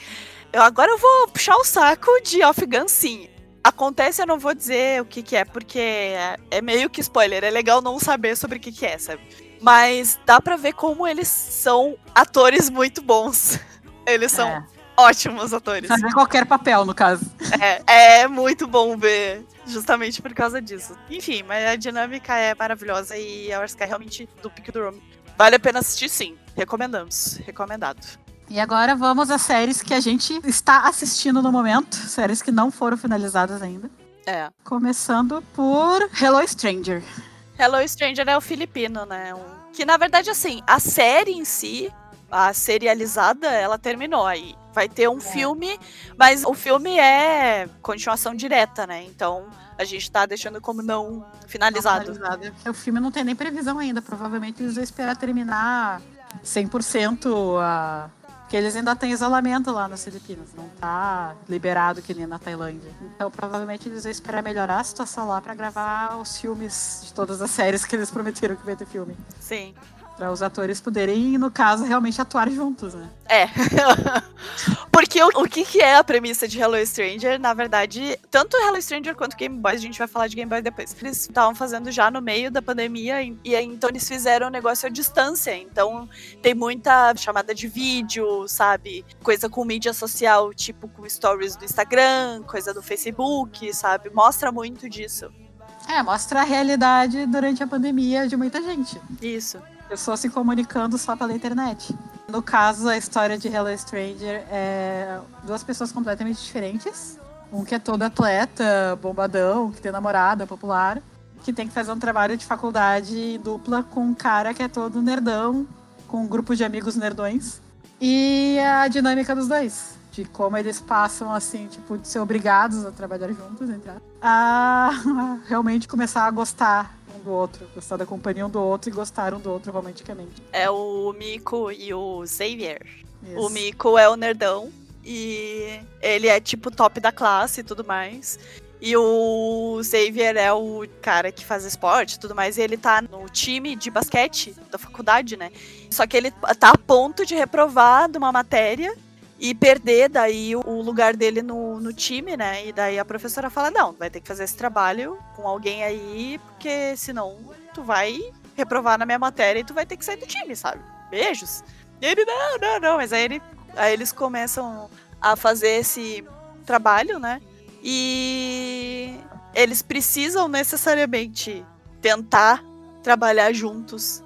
eu, agora eu vou puxar o saco de Off Gun, sim. Acontece, eu não vou dizer o que, que é, porque é, é meio que spoiler. É legal não saber sobre o que, que é, sabe? Mas dá pra ver como eles são atores muito bons. Eles são é ótimos atores. Fazer qualquer papel, no caso. É, é muito bom ver, justamente por causa disso. Enfim, mas a dinâmica é maravilhosa e a Sky realmente do Pick do Room. Vale a pena assistir, sim. Recomendamos. Recomendado. E agora vamos às séries que a gente está assistindo no momento. Séries que não foram finalizadas ainda. É. Começando por Hello Stranger. Hello Stranger é o filipino, né? Um... Que na verdade, assim, a série em si, a serializada, ela terminou aí. Vai ter um é. filme, mas o filme é continuação direta, né? Então a gente tá deixando como não finalizado. Não finalizado. O filme não tem nem previsão ainda. Provavelmente eles vão esperar terminar 100% a. Porque eles ainda têm isolamento lá nas Filipinas, não tá liberado que nem na Tailândia. Então, provavelmente eles vão esperar melhorar a situação lá para gravar os filmes de todas as séries que eles prometeram que vai ter filme. Sim. Para os atores poderem, no caso, realmente atuar juntos, né? É. Porque o, o que, que é a premissa de Hello Stranger? Na verdade, tanto Hello Stranger quanto Game Boys, a gente vai falar de Game Boy depois. Eles estavam fazendo já no meio da pandemia e, e então eles fizeram o um negócio à distância. Então tem muita chamada de vídeo, sabe? Coisa com mídia social, tipo com stories do Instagram, coisa do Facebook, sabe? Mostra muito disso. É, mostra a realidade durante a pandemia de muita gente. Isso pessoas se comunicando só pela internet. No caso, a história de Hello Stranger é duas pessoas completamente diferentes. Um que é todo atleta, bombadão, que tem namorada, popular, que tem que fazer um trabalho de faculdade dupla com um cara que é todo nerdão, com um grupo de amigos nerdões. E a dinâmica dos dois. De como eles passam, assim, tipo, de ser obrigados a trabalhar juntos, entrar, a realmente começar a gostar do outro, gostar da companhia um do outro e gostar um do outro romanticamente. É o Miko e o Xavier. Isso. O Miko é o nerdão e ele é tipo top da classe e tudo mais. E o Xavier é o cara que faz esporte e tudo mais. E ele tá no time de basquete da faculdade, né? Só que ele tá a ponto de reprovar de uma matéria e perder daí o lugar dele no, no time, né? E daí a professora fala: não, vai ter que fazer esse trabalho com alguém aí, porque senão tu vai reprovar na minha matéria e tu vai ter que sair do time, sabe? Beijos. E ele, não, não, não. Mas aí, ele, aí eles começam a fazer esse trabalho, né? E eles precisam necessariamente tentar trabalhar juntos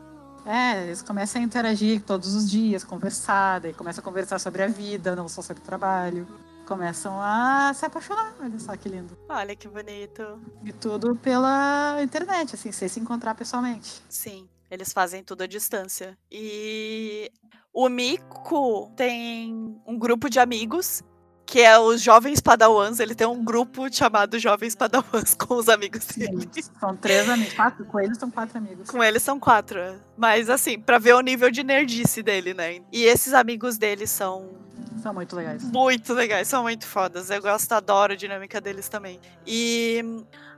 é, eles começam a interagir todos os dias, conversar, daí começam a conversar sobre a vida, não só sobre o trabalho. começam a se apaixonar. Olha só que lindo. Olha que bonito. E tudo pela internet, assim, sem se encontrar pessoalmente. Sim, eles fazem tudo à distância. E o Mico tem um grupo de amigos que é os Jovens Padawans. Ele tem um grupo chamado Jovens Padawans com os amigos dele. São três amigos. Quatro, com eles são quatro amigos. Com eles são quatro. Mas assim, pra ver o nível de nerdice dele, né? E esses amigos dele são. São muito legais. Muito legais, são muito fodas. Eu gosto, adoro a dinâmica deles também. E.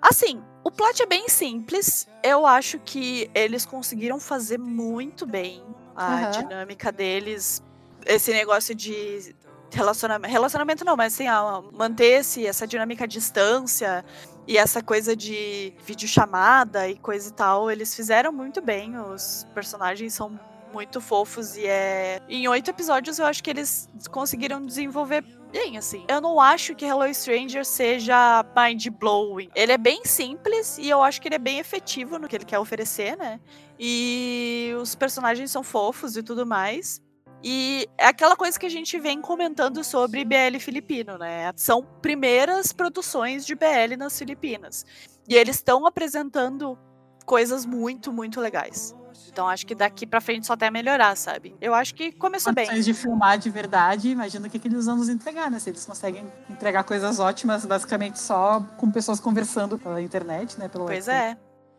Assim, o plot é bem simples. Eu acho que eles conseguiram fazer muito bem a Aham. dinâmica deles. Esse negócio de relacionamento. Relacionamento não, mas assim, manter esse, essa dinâmica à distância e essa coisa de videochamada e coisa e tal. Eles fizeram muito bem. Os personagens são muito fofos e é. Em oito episódios eu acho que eles conseguiram desenvolver bem, assim. Eu não acho que Hello Stranger seja mind blowing. Ele é bem simples e eu acho que ele é bem efetivo no que ele quer oferecer, né? E os personagens são fofos e tudo mais. E é aquela coisa que a gente vem comentando sobre BL filipino, né? São primeiras produções de BL nas Filipinas. E eles estão apresentando coisas muito, muito legais. Então acho que daqui pra frente só até melhorar, sabe? Eu acho que começou bem. Condições de filmar de verdade, imagina o que, que eles vão nos entregar, né? Se eles conseguem entregar coisas ótimas, basicamente só com pessoas conversando pela internet, né? Pelo Pois é.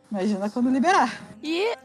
Imagina quando liberar. E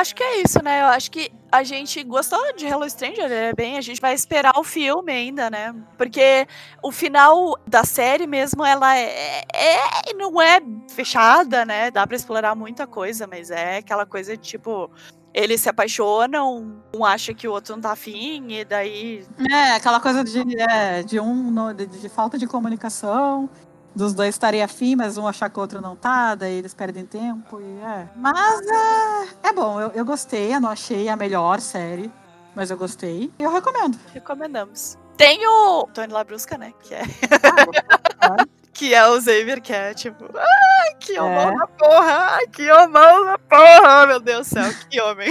acho que é isso, né? Eu acho que a gente gostou de Hello Stranger, é bem, a gente vai esperar o filme ainda, né? Porque o final da série mesmo, ela é, é não é fechada, né? Dá pra explorar muita coisa, mas é aquela coisa de tipo eles se apaixonam, um acha que o outro não tá afim, e daí. É, aquela coisa de, é, de um de, de falta de comunicação, dos dois estarem afim, mas um achar que o outro não tá, daí eles perdem tempo e é. Mas é, é bom, eu, eu gostei, eu não achei a melhor série, mas eu gostei. E eu recomendo. Recomendamos. Tem o Tony Labrusca, né? Que é, que é o Xavier, que é tipo. Ai, que homão É. da porra! Ai, que homão da porra! Meu Deus do céu, que homem.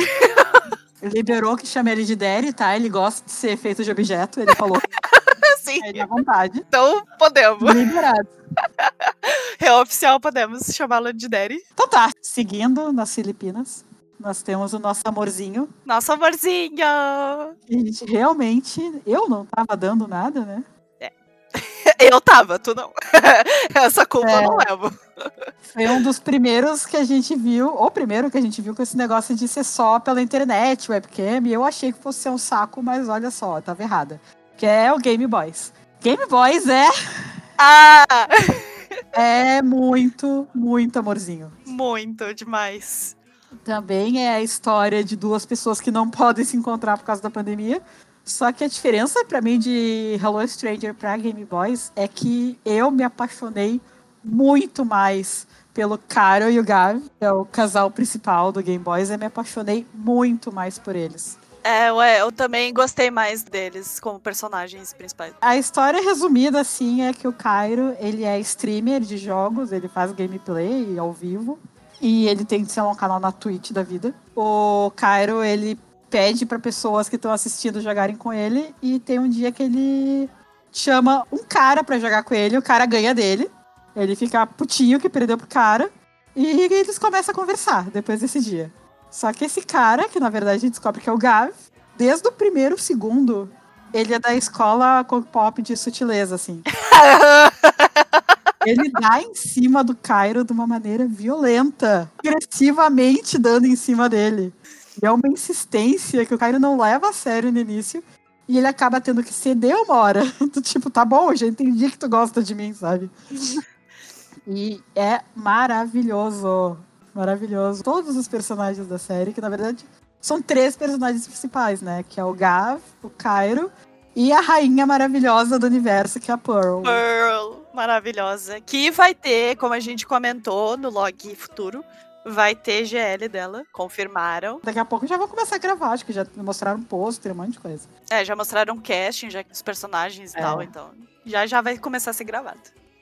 Liberou que chama ele de Daddy, tá? Ele gosta de ser feito de objeto, ele falou Sim, ele à vontade. então podemos. Liberado. É oficial, podemos chamá-lo de Daddy. Então tá, seguindo nas Filipinas, nós temos o nosso amorzinho. Nosso amorzinho! gente realmente, eu não tava dando nada, né? Eu tava, tu não. Essa culpa eu É. não levo. Foi um dos primeiros que a gente viu, o primeiro que a gente viu com esse negócio de ser só pela internet, webcam, e eu achei que fosse ser um saco, mas olha só, eu tava errada. Que é o Game Boys. Game Boys é, Ah! é muito, muito amorzinho. Muito demais. Também é a história de duas pessoas que não podem se encontrar por causa da pandemia. Só que a diferença pra mim de Hello Stranger pra Game Boys é que eu me apaixonei muito mais pelo Caro e o Gav, que é o casal principal do Game Boys, eu me apaixonei muito mais por eles. É, ué, eu também gostei mais deles como personagens principais. A história resumida, assim, é que o Cairo, ele é streamer de jogos, ele faz gameplay ao vivo. E ele tem, sei lá, um canal na Twitch da vida. O Cairo, ele pede para pessoas que estão assistindo jogarem com ele. E tem um dia que ele chama um cara para jogar com ele, o cara ganha dele. Ele fica putinho que perdeu pro cara. E eles começam a conversar depois desse dia. Só que esse cara, que na verdade a gente descobre que é o Gav, desde o primeiro segundo, ele é da escola pop de sutileza, assim. Ele dá em cima do Cairo de uma maneira violenta, agressivamente dando em cima dele. E é uma insistência que o Cairo não leva a sério no início. E ele acaba tendo que ceder uma hora. Do tipo, tá bom, já entendi que tu gosta de mim, sabe? E é maravilhoso. Maravilhoso. Todos os personagens da série, que na verdade são três personagens principais, né? Que é o Gav, o Cairo e a rainha maravilhosa do universo, que é a Pearl. Pearl, maravilhosa. Que vai ter, como a gente comentou no log futuro, vai ter GL dela, confirmaram. Daqui a pouco já vão começar a gravar, acho que já mostraram pôster, um monte de coisa. É, já mostraram casting, já os personagens e É. tal, então já já vai começar a ser gravado.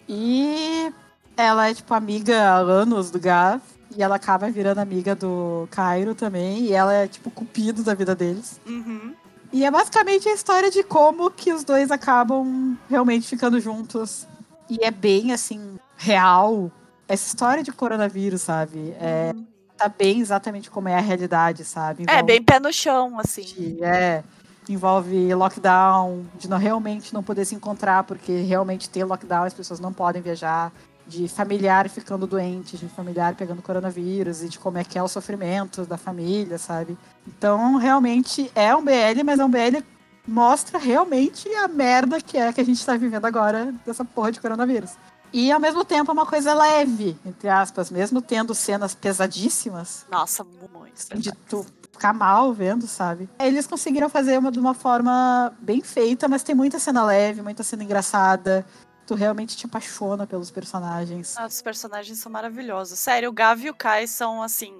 E ela é, tipo, amiga há anos do Gav. E ela acaba virando amiga do Cairo também. E ela é, tipo, cupido da vida deles. Uhum. E é basicamente a história de como que os dois acabam realmente ficando juntos. E é bem, assim, real. Essa história de coronavírus, sabe? É, tá bem exatamente como é a realidade, sabe? É, bem pé no chão, assim. É, envolve lockdown, de não, realmente não poder se encontrar, porque realmente tem lockdown, as pessoas não podem viajar de familiar ficando doente, de familiar pegando coronavírus e de como é que é o sofrimento da família, sabe? Então, realmente é um BL, mas é um BL mostra realmente a merda que é que a gente tá vivendo agora dessa porra de coronavírus. E ao mesmo tempo é uma coisa leve, entre aspas, mesmo tendo cenas pesadíssimas. Nossa, muito. De tu ficar mal vendo, sabe? Eles conseguiram fazer uma, de uma forma bem feita, mas tem muita cena leve, muita cena engraçada tu realmente te apaixona pelos personagens. Ah, os personagens são maravilhosos. Sério, o Gav e o Kai são assim.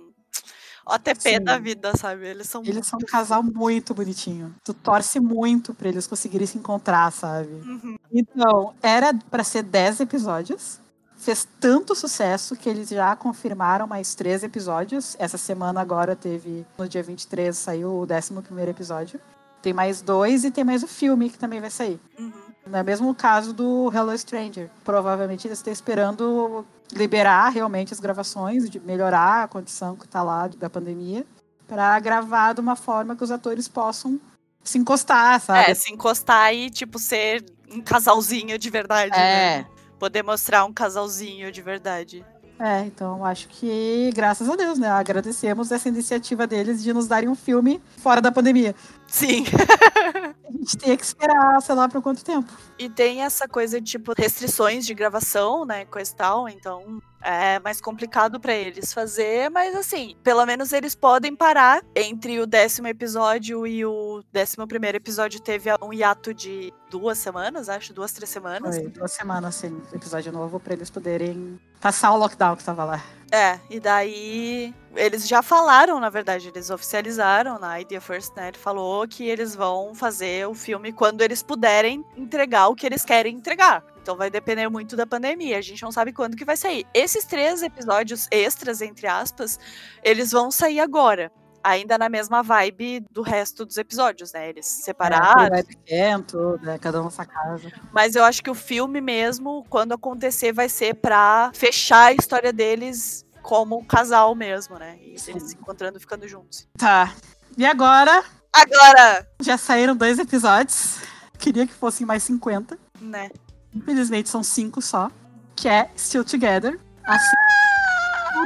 O ATP Sim. da vida, sabe? Eles são Eles são um casal muito bonitinho. Tu torce muito pra eles conseguirem se encontrar, sabe? Uhum. Então, era para ser 10 episódios. Fez tanto sucesso que eles já confirmaram mais três episódios. Essa semana agora teve, no dia 23, saiu o 11 episódio. Tem mais dois e tem mais o filme que também vai sair. Uhum. É o mesmo caso do Hello Stranger. Provavelmente eles estão esperando liberar realmente as gravações, de melhorar a condição que está lá da pandemia, para gravar de uma forma que os atores possam se encostar, sabe? É, se encostar e, tipo, ser um casalzinho de verdade. É. Né? Poder mostrar um casalzinho de verdade. É, então acho que, graças a Deus, né? Agradecemos essa iniciativa deles de nos darem um filme fora da pandemia. Sim. a gente tem que esperar, sei lá, por quanto tempo. E tem essa coisa de, tipo, restrições de gravação, né? Coisa e tal, então é mais complicado para eles fazer, mas assim, pelo menos eles podem parar entre o décimo episódio e o décimo primeiro episódio teve um hiato de duas semanas, acho, duas, três semanas. Foi, duas semanas, sim, episódio novo para eles poderem passar o lockdown que tava lá. É, e daí eles já falaram, na verdade, eles oficializaram na Idea First, né? Ele falou que eles vão fazer o filme quando eles puderem entregar o que eles querem entregar. Então vai depender muito da pandemia. A gente não sabe quando que vai sair. Esses três episódios extras, entre aspas, eles vão sair agora. Ainda na mesma vibe do resto dos episódios, né? Eles é, separados. É, pequeno, tudo, né? Cada um na sua casa. Mas eu acho que o filme mesmo, quando acontecer, vai ser pra fechar a história deles como um casal mesmo, né? E Sim. eles se encontrando ficando juntos. Tá. E agora? Agora! Já saíram dois episódios. Queria que fossem mais 50. Né? Infelizmente são cinco só. Que é Still Together. Assim,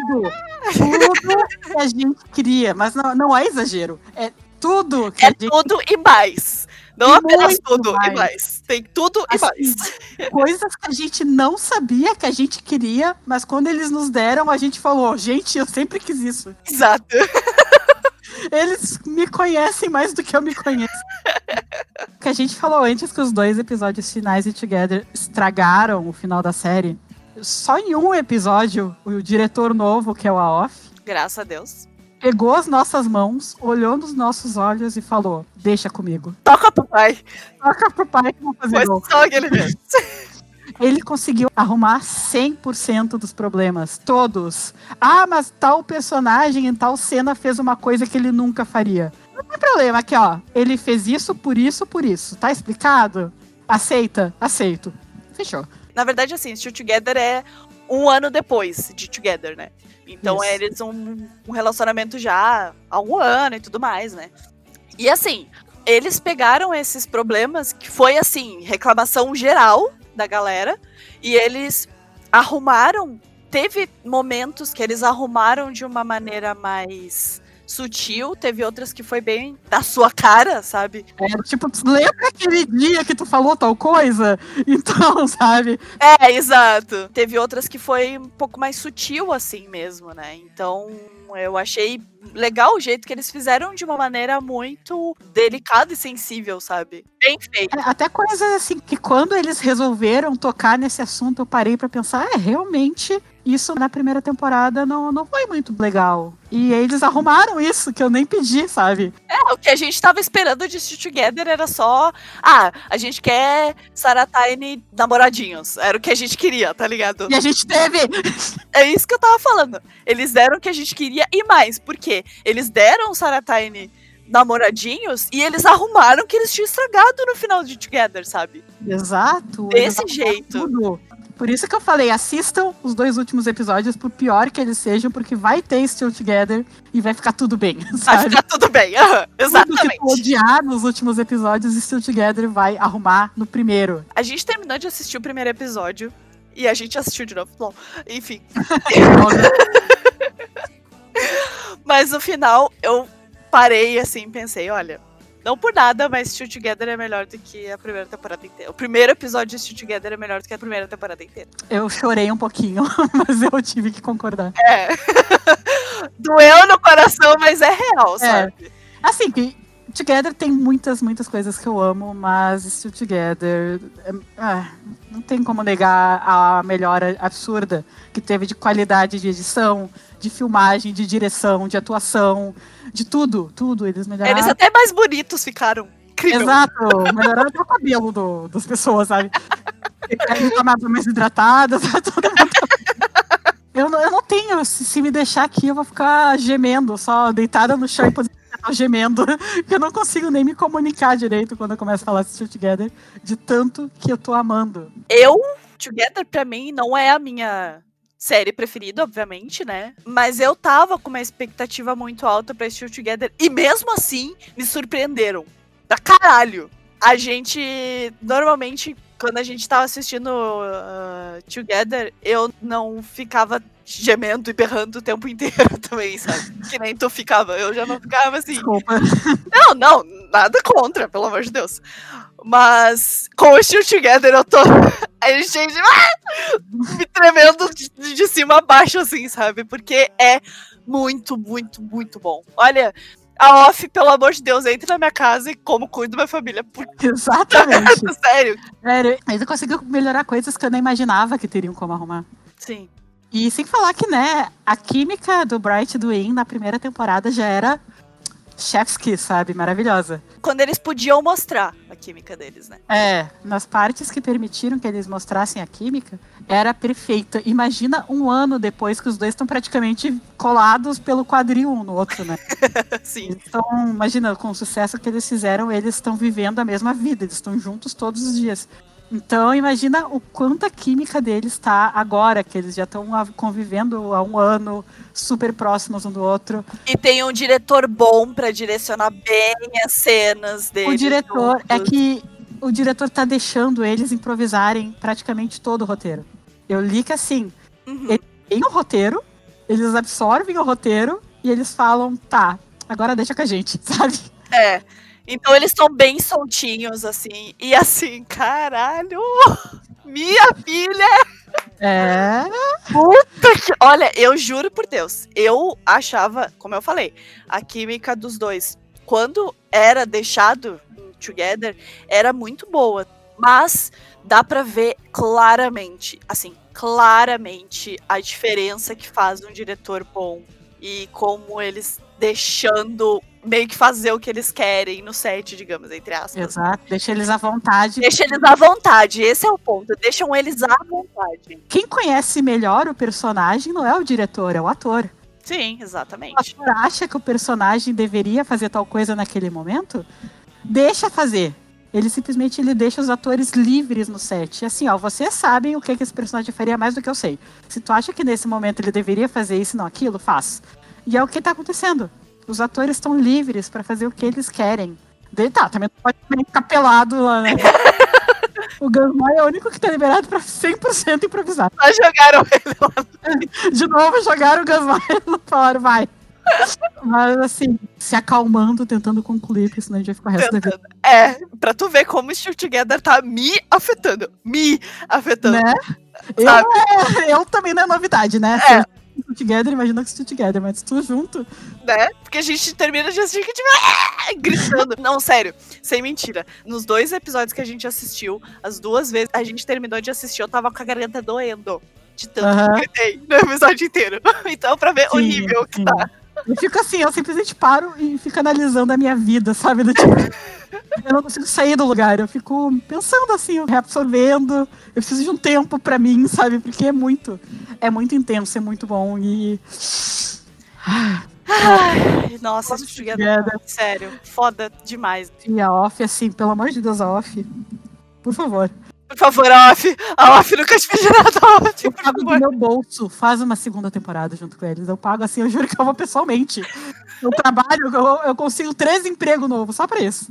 tudo. Tudo que a gente queria. Mas não, não é exagero. É tudo que é a gente... tudo e mais. Não e apenas tudo mais. e mais. Tem tudo assim, e mais. Coisas que a gente não sabia que a gente queria, mas quando eles nos deram, a gente falou, gente, eu sempre quis isso. Exato. Eles me conhecem mais do que eu me conheço. O que a gente falou antes que os dois episódios finais de Together estragaram o final da série. Só em um episódio, o diretor novo, que é o Aof. Graças a Deus. Pegou as nossas mãos, olhou nos nossos olhos e falou: Deixa comigo. Toca pro pai. Toca pro pai que vou fazer Foi só aquele ele conseguiu arrumar 100% dos problemas, todos. Ah, mas tal personagem em tal cena fez uma coisa que ele nunca faria. Não tem problema, aqui ó, ele fez isso por isso, por isso. Tá explicado? Aceita? Aceito. Fechou. Na verdade, assim, Still Together é um ano depois de Together, né? Então eles um, um relacionamento já há um ano e tudo mais, né? E assim, eles pegaram esses problemas, que foi assim, reclamação geral da galera. E eles arrumaram. Teve momentos que eles arrumaram de uma maneira mais sutil, teve outras que foi bem da sua cara, sabe? É, tipo, lembra aquele dia que tu falou tal coisa? Então, sabe? É, exato. Teve outras que foi um pouco mais sutil assim mesmo, né? Então, eu achei legal o jeito que eles fizeram de uma maneira muito delicada e sensível, sabe? Bem feito. É, até coisas assim que quando eles resolveram tocar nesse assunto, eu parei para pensar, é, realmente isso na primeira temporada não, não foi muito legal. E eles arrumaram isso, que eu nem pedi, sabe? É, o que a gente tava esperando de Stitch Together era só. Ah, a gente quer Sarah Tiny namoradinhos. Era o que a gente queria, tá ligado? E a gente teve! É isso que eu tava falando. Eles deram o que a gente queria e mais. Por quê? Eles deram Sarah Tiny namoradinhos e eles arrumaram que eles tinham estragado no final de Together, sabe? Exato. Desse jeito. Tudo. Por isso que eu falei, assistam os dois últimos episódios, por pior que eles sejam, porque vai ter Still Together e vai ficar tudo bem, Vai sabe? ficar tudo bem. aham, Tudo que exatamente. tu odiar nos últimos episódios, Still Together vai arrumar no primeiro. A gente terminou de assistir o primeiro episódio. E a gente assistiu de novo. Bom, enfim. Mas no final, eu parei assim e pensei, olha, não por nada, mas Still Together é melhor do que a primeira temporada inteira. O primeiro episódio de Still Together é melhor do que a primeira temporada inteira. Eu chorei um pouquinho, mas eu tive que concordar. É. Doeu no coração, mas é real, sabe? Assim, Together tem muitas, muitas coisas que eu amo, mas Still Together. é- ah, não tem como negar a melhora absurda que teve de qualidade de edição, de filmagem, de direção, de atuação, de tudo, tudo. Eles melhoraram. Eles até mais bonitos ficaram. Incrível. Exato, melhoraram até o cabelo do- das pessoas, sabe? Eles tomavam mais hidratadas, todo mundo. Eu não, eu não tenho, se, se me deixar aqui, eu vou ficar gemendo, só deitada no chão e posicionada, gemendo, que eu não consigo nem me comunicar direito quando eu começo a falar Still Together, de tanto que eu tô amando. Eu, Together, pra mim, não é a minha série preferida, obviamente, né? Mas eu tava com uma expectativa muito alta pra Still Together. E mesmo assim, me surpreenderam. Pra caralho. A gente, normalmente, quando a gente tava assistindo uh, Together, eu não ficava gemendo e berrando o tempo inteiro também, sabe? Que nem tu ficava. Eu já não ficava assim. Desculpa. Não, não, nada contra, pelo amor de Deus. Mas com o Still Together eu tô. A gente ah! me tremendo de, de cima a baixo, assim, sabe? Porque é muito, muito, muito bom. Olha, a off, pelo amor de Deus, entre na minha casa e como cuido da minha família. Exatamente. Sério. Sério, eu consigo melhorar coisas que eu nem imaginava que teriam como arrumar. Sim. E sem falar que, né, a química do Bright e do Wayne na primeira temporada já era chef's kiss, sabe? Maravilhosa. Quando eles podiam mostrar a química deles, né? É, nas partes que permitiram que eles mostrassem a química, era perfeita. Imagina um ano depois que os dois estão praticamente colados pelo quadril um no outro, né? Sim. Então, imagina, com o sucesso que eles fizeram, eles estão vivendo a mesma vida, eles estão juntos todos os dias. Então, imagina o quanto a química deles está agora, que eles já estão convivendo há um ano, super próximos um do outro. E tem um diretor bom pra direcionar bem as cenas deles. O diretor é juntos. que o diretor tá deixando eles improvisarem praticamente todo o roteiro. Eu li que assim, Uhum. tem o roteiro, eles absorvem o roteiro e eles falam, tá, agora deixa com a gente, sabe? É. Então eles estão bem soltinhos, assim. E assim, caralho! Minha filha! É. Puta que... Olha, eu juro por Deus. Eu achava, como eu falei, a química dos dois, quando era deixado together, era muito boa. Mas dá pra ver claramente, assim, claramente a diferença que faz um diretor bom. E como eles deixando meio que fazer o que eles querem no set, digamos, entre aspas. Exato, deixa eles à vontade. Deixa eles à vontade, esse é o ponto. Deixam eles à vontade. Quem conhece melhor o personagem não é o diretor, é o ator. Sim, O exatamente. ator acha que o personagem deveria fazer tal coisa naquele momento, deixa fazer. Ele simplesmente ele deixa os atores livres no set. E assim, ó, vocês sabem o que, que esse personagem faria mais do que eu sei. Se tu acha que nesse momento ele deveria fazer isso, não aquilo, faz. E é o que tá acontecendo. Os atores estão livres pra fazer o que eles querem. De, tá, também não pode ficar pelado lá, né? O Gansmai é o único que tá liberado pra 100% improvisar. Só jogaram ele lá. De novo jogaram o Gansmai e falaram, vai. Mas assim, se acalmando, tentando concluir, porque senão a gente vai ficar o resto da vida. É, pra tu ver como o Still Together tá me afetando. Me afetando. Né? Eu, é, eu também não é novidade, né? É. Together, imagina que still together, mas tu junto. né? Porque a gente termina de assistir que tipo, "Ah!" gritando. Não, sério, sem mentira. Nos dois episódios que a gente assistiu, as duas vezes a gente terminou de assistir, eu tava com a garganta doendo. De tanto Aham. que eu gritei no episódio inteiro. Então, pra ver o Sim, nível que sim. tá. Eu fico assim, eu simplesmente paro e fico analisando a minha vida, sabe? Do tipo, eu não consigo sair do lugar, eu fico pensando assim, reabsorvendo. Eu preciso de um tempo pra mim, sabe? Porque é muito, é muito intenso, é muito bom e. Ai, nossa, Studio Together, sério, foda demais. E a off, assim, pelo amor de Deus, a off. Por favor. Por favor, a off. A off nunca te pedi nada, off, Eu pago do meu bolso. Faz uma segunda temporada junto com eles. Eu pago assim, eu juro que eu vou pessoalmente. Eu trabalho, eu, eu consigo três empregos novos só pra isso.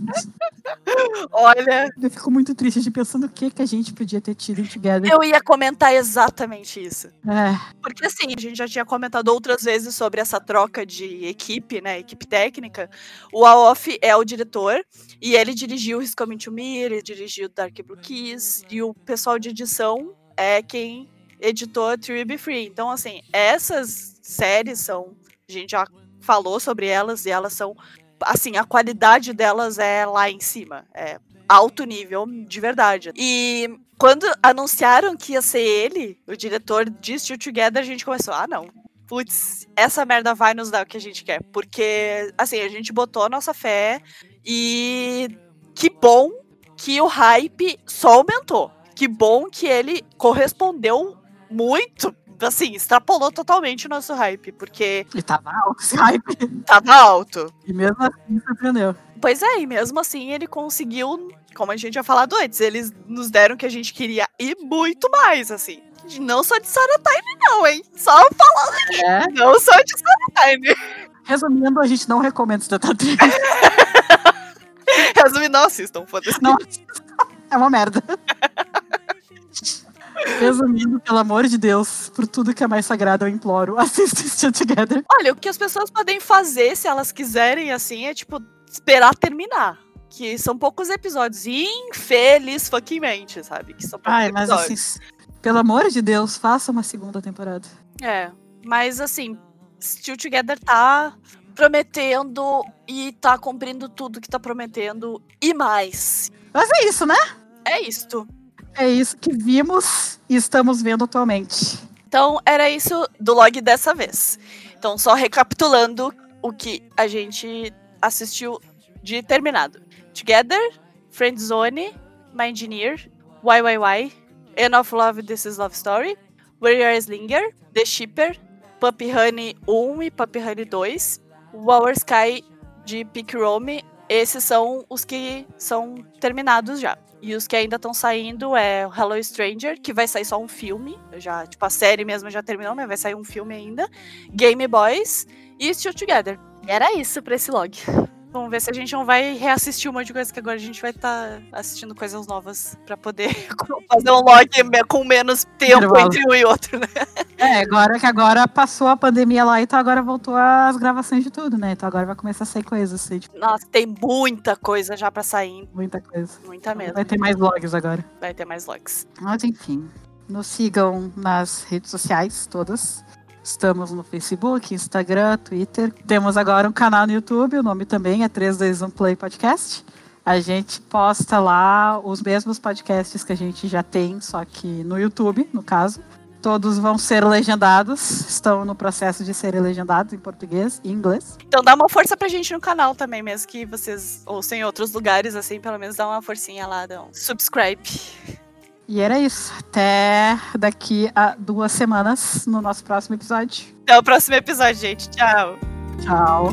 Olha, Eu fico muito triste de pensando o que, que a gente podia ter tido em Together. eu ia comentar exatamente isso. É, Porque assim, a gente já tinha comentado outras vezes sobre essa troca de equipe, né? Equipe técnica. O Aof é o diretor e ele dirigiu His Coming to Me, ele dirigiu Dark Blue Keys e o pessoal de edição é quem editou True Be Free. Então, assim, essas séries são. A gente já falou sobre elas e elas são. Assim, a qualidade delas é lá em cima. É alto nível, de verdade. E quando anunciaram que ia ser ele, o diretor de Still Together, a gente começou, ah, não. Putz, essa merda vai nos dar o que a gente quer. Porque, assim, a gente botou a nossa fé e que bom que o hype só aumentou. Que bom que ele correspondeu muito. Assim, extrapolou totalmente o nosso hype, porque e tava alto esse hype. tava alto. E mesmo assim surpreendeu. Pois é, e mesmo assim ele conseguiu, como a gente tinha falado antes, eles nos deram o que a gente queria e muito mais, assim. Não só de Sarah Time, não, hein? Só falando É. não só de Sarah Time. Resumindo, a gente não recomenda esse Datatrix. Resumindo, não assistam, foda-se. Não, é uma merda. Resumindo, pelo amor de Deus, por tudo que é mais sagrado, eu imploro, assista Still Together. Olha, o que as pessoas podem fazer, se elas quiserem, assim, é tipo, esperar terminar. Que são poucos episódios. Infeliz fucking mente, sabe? Que são poucos Ai, mas episódios. assim, pelo amor de Deus, faça uma segunda temporada. É, mas assim, Still Together tá prometendo e tá cumprindo tudo que tá prometendo e mais. Mas é isso, né? É isto. É isso que vimos e estamos vendo atualmente. Então, era isso do log dessa vez. Então, só recapitulando o que a gente assistiu de terminado. Together, Friendzone, My Engineer, YYY, of Love, This is Love Story, Where Your Eyes Linger, The Shipper, Puppy Honey 1 e Puppy Honey 2, Our Sky de Pick Rome. Esses são os que são terminados já. E os que ainda estão saindo é o Hello Stranger, que vai sair só um filme. Já, tipo, a série mesmo já terminou, mas vai sair um filme ainda. Game Boys e Still Together. E era isso pra esse log. Vamos ver se a gente não vai reassistir um monte de coisa, que agora a gente vai estar assistindo coisas novas pra poder fazer um log com menos tempo Intervalo. entre um e outro, né? É, agora que agora passou a pandemia lá, então agora voltou as gravações de tudo, né? Então agora vai começar a sair coisas, assim, tipo, Nossa, tem muita coisa já pra sair. muita coisa. Muita mesmo. Vai ter mais vlogs agora. Vai ter mais logs. Mas enfim, nos sigam nas redes sociais todas. Estamos no Facebook, Instagram, Twitter. Temos agora um canal no YouTube, o nome também é 321 Play Podcast. A gente posta lá os mesmos podcasts que a gente já tem, só que no YouTube, no caso. Todos vão ser legendados, estão no processo de serem legendados em português e inglês. Então dá uma força pra gente no canal também, mesmo que vocês ouçam em outros lugares, assim, pelo menos dá uma forcinha lá, dá um subscribe. E era isso. Até daqui a duas semanas no nosso próximo episódio. Até o próximo episódio, gente. Tchau. Tchau.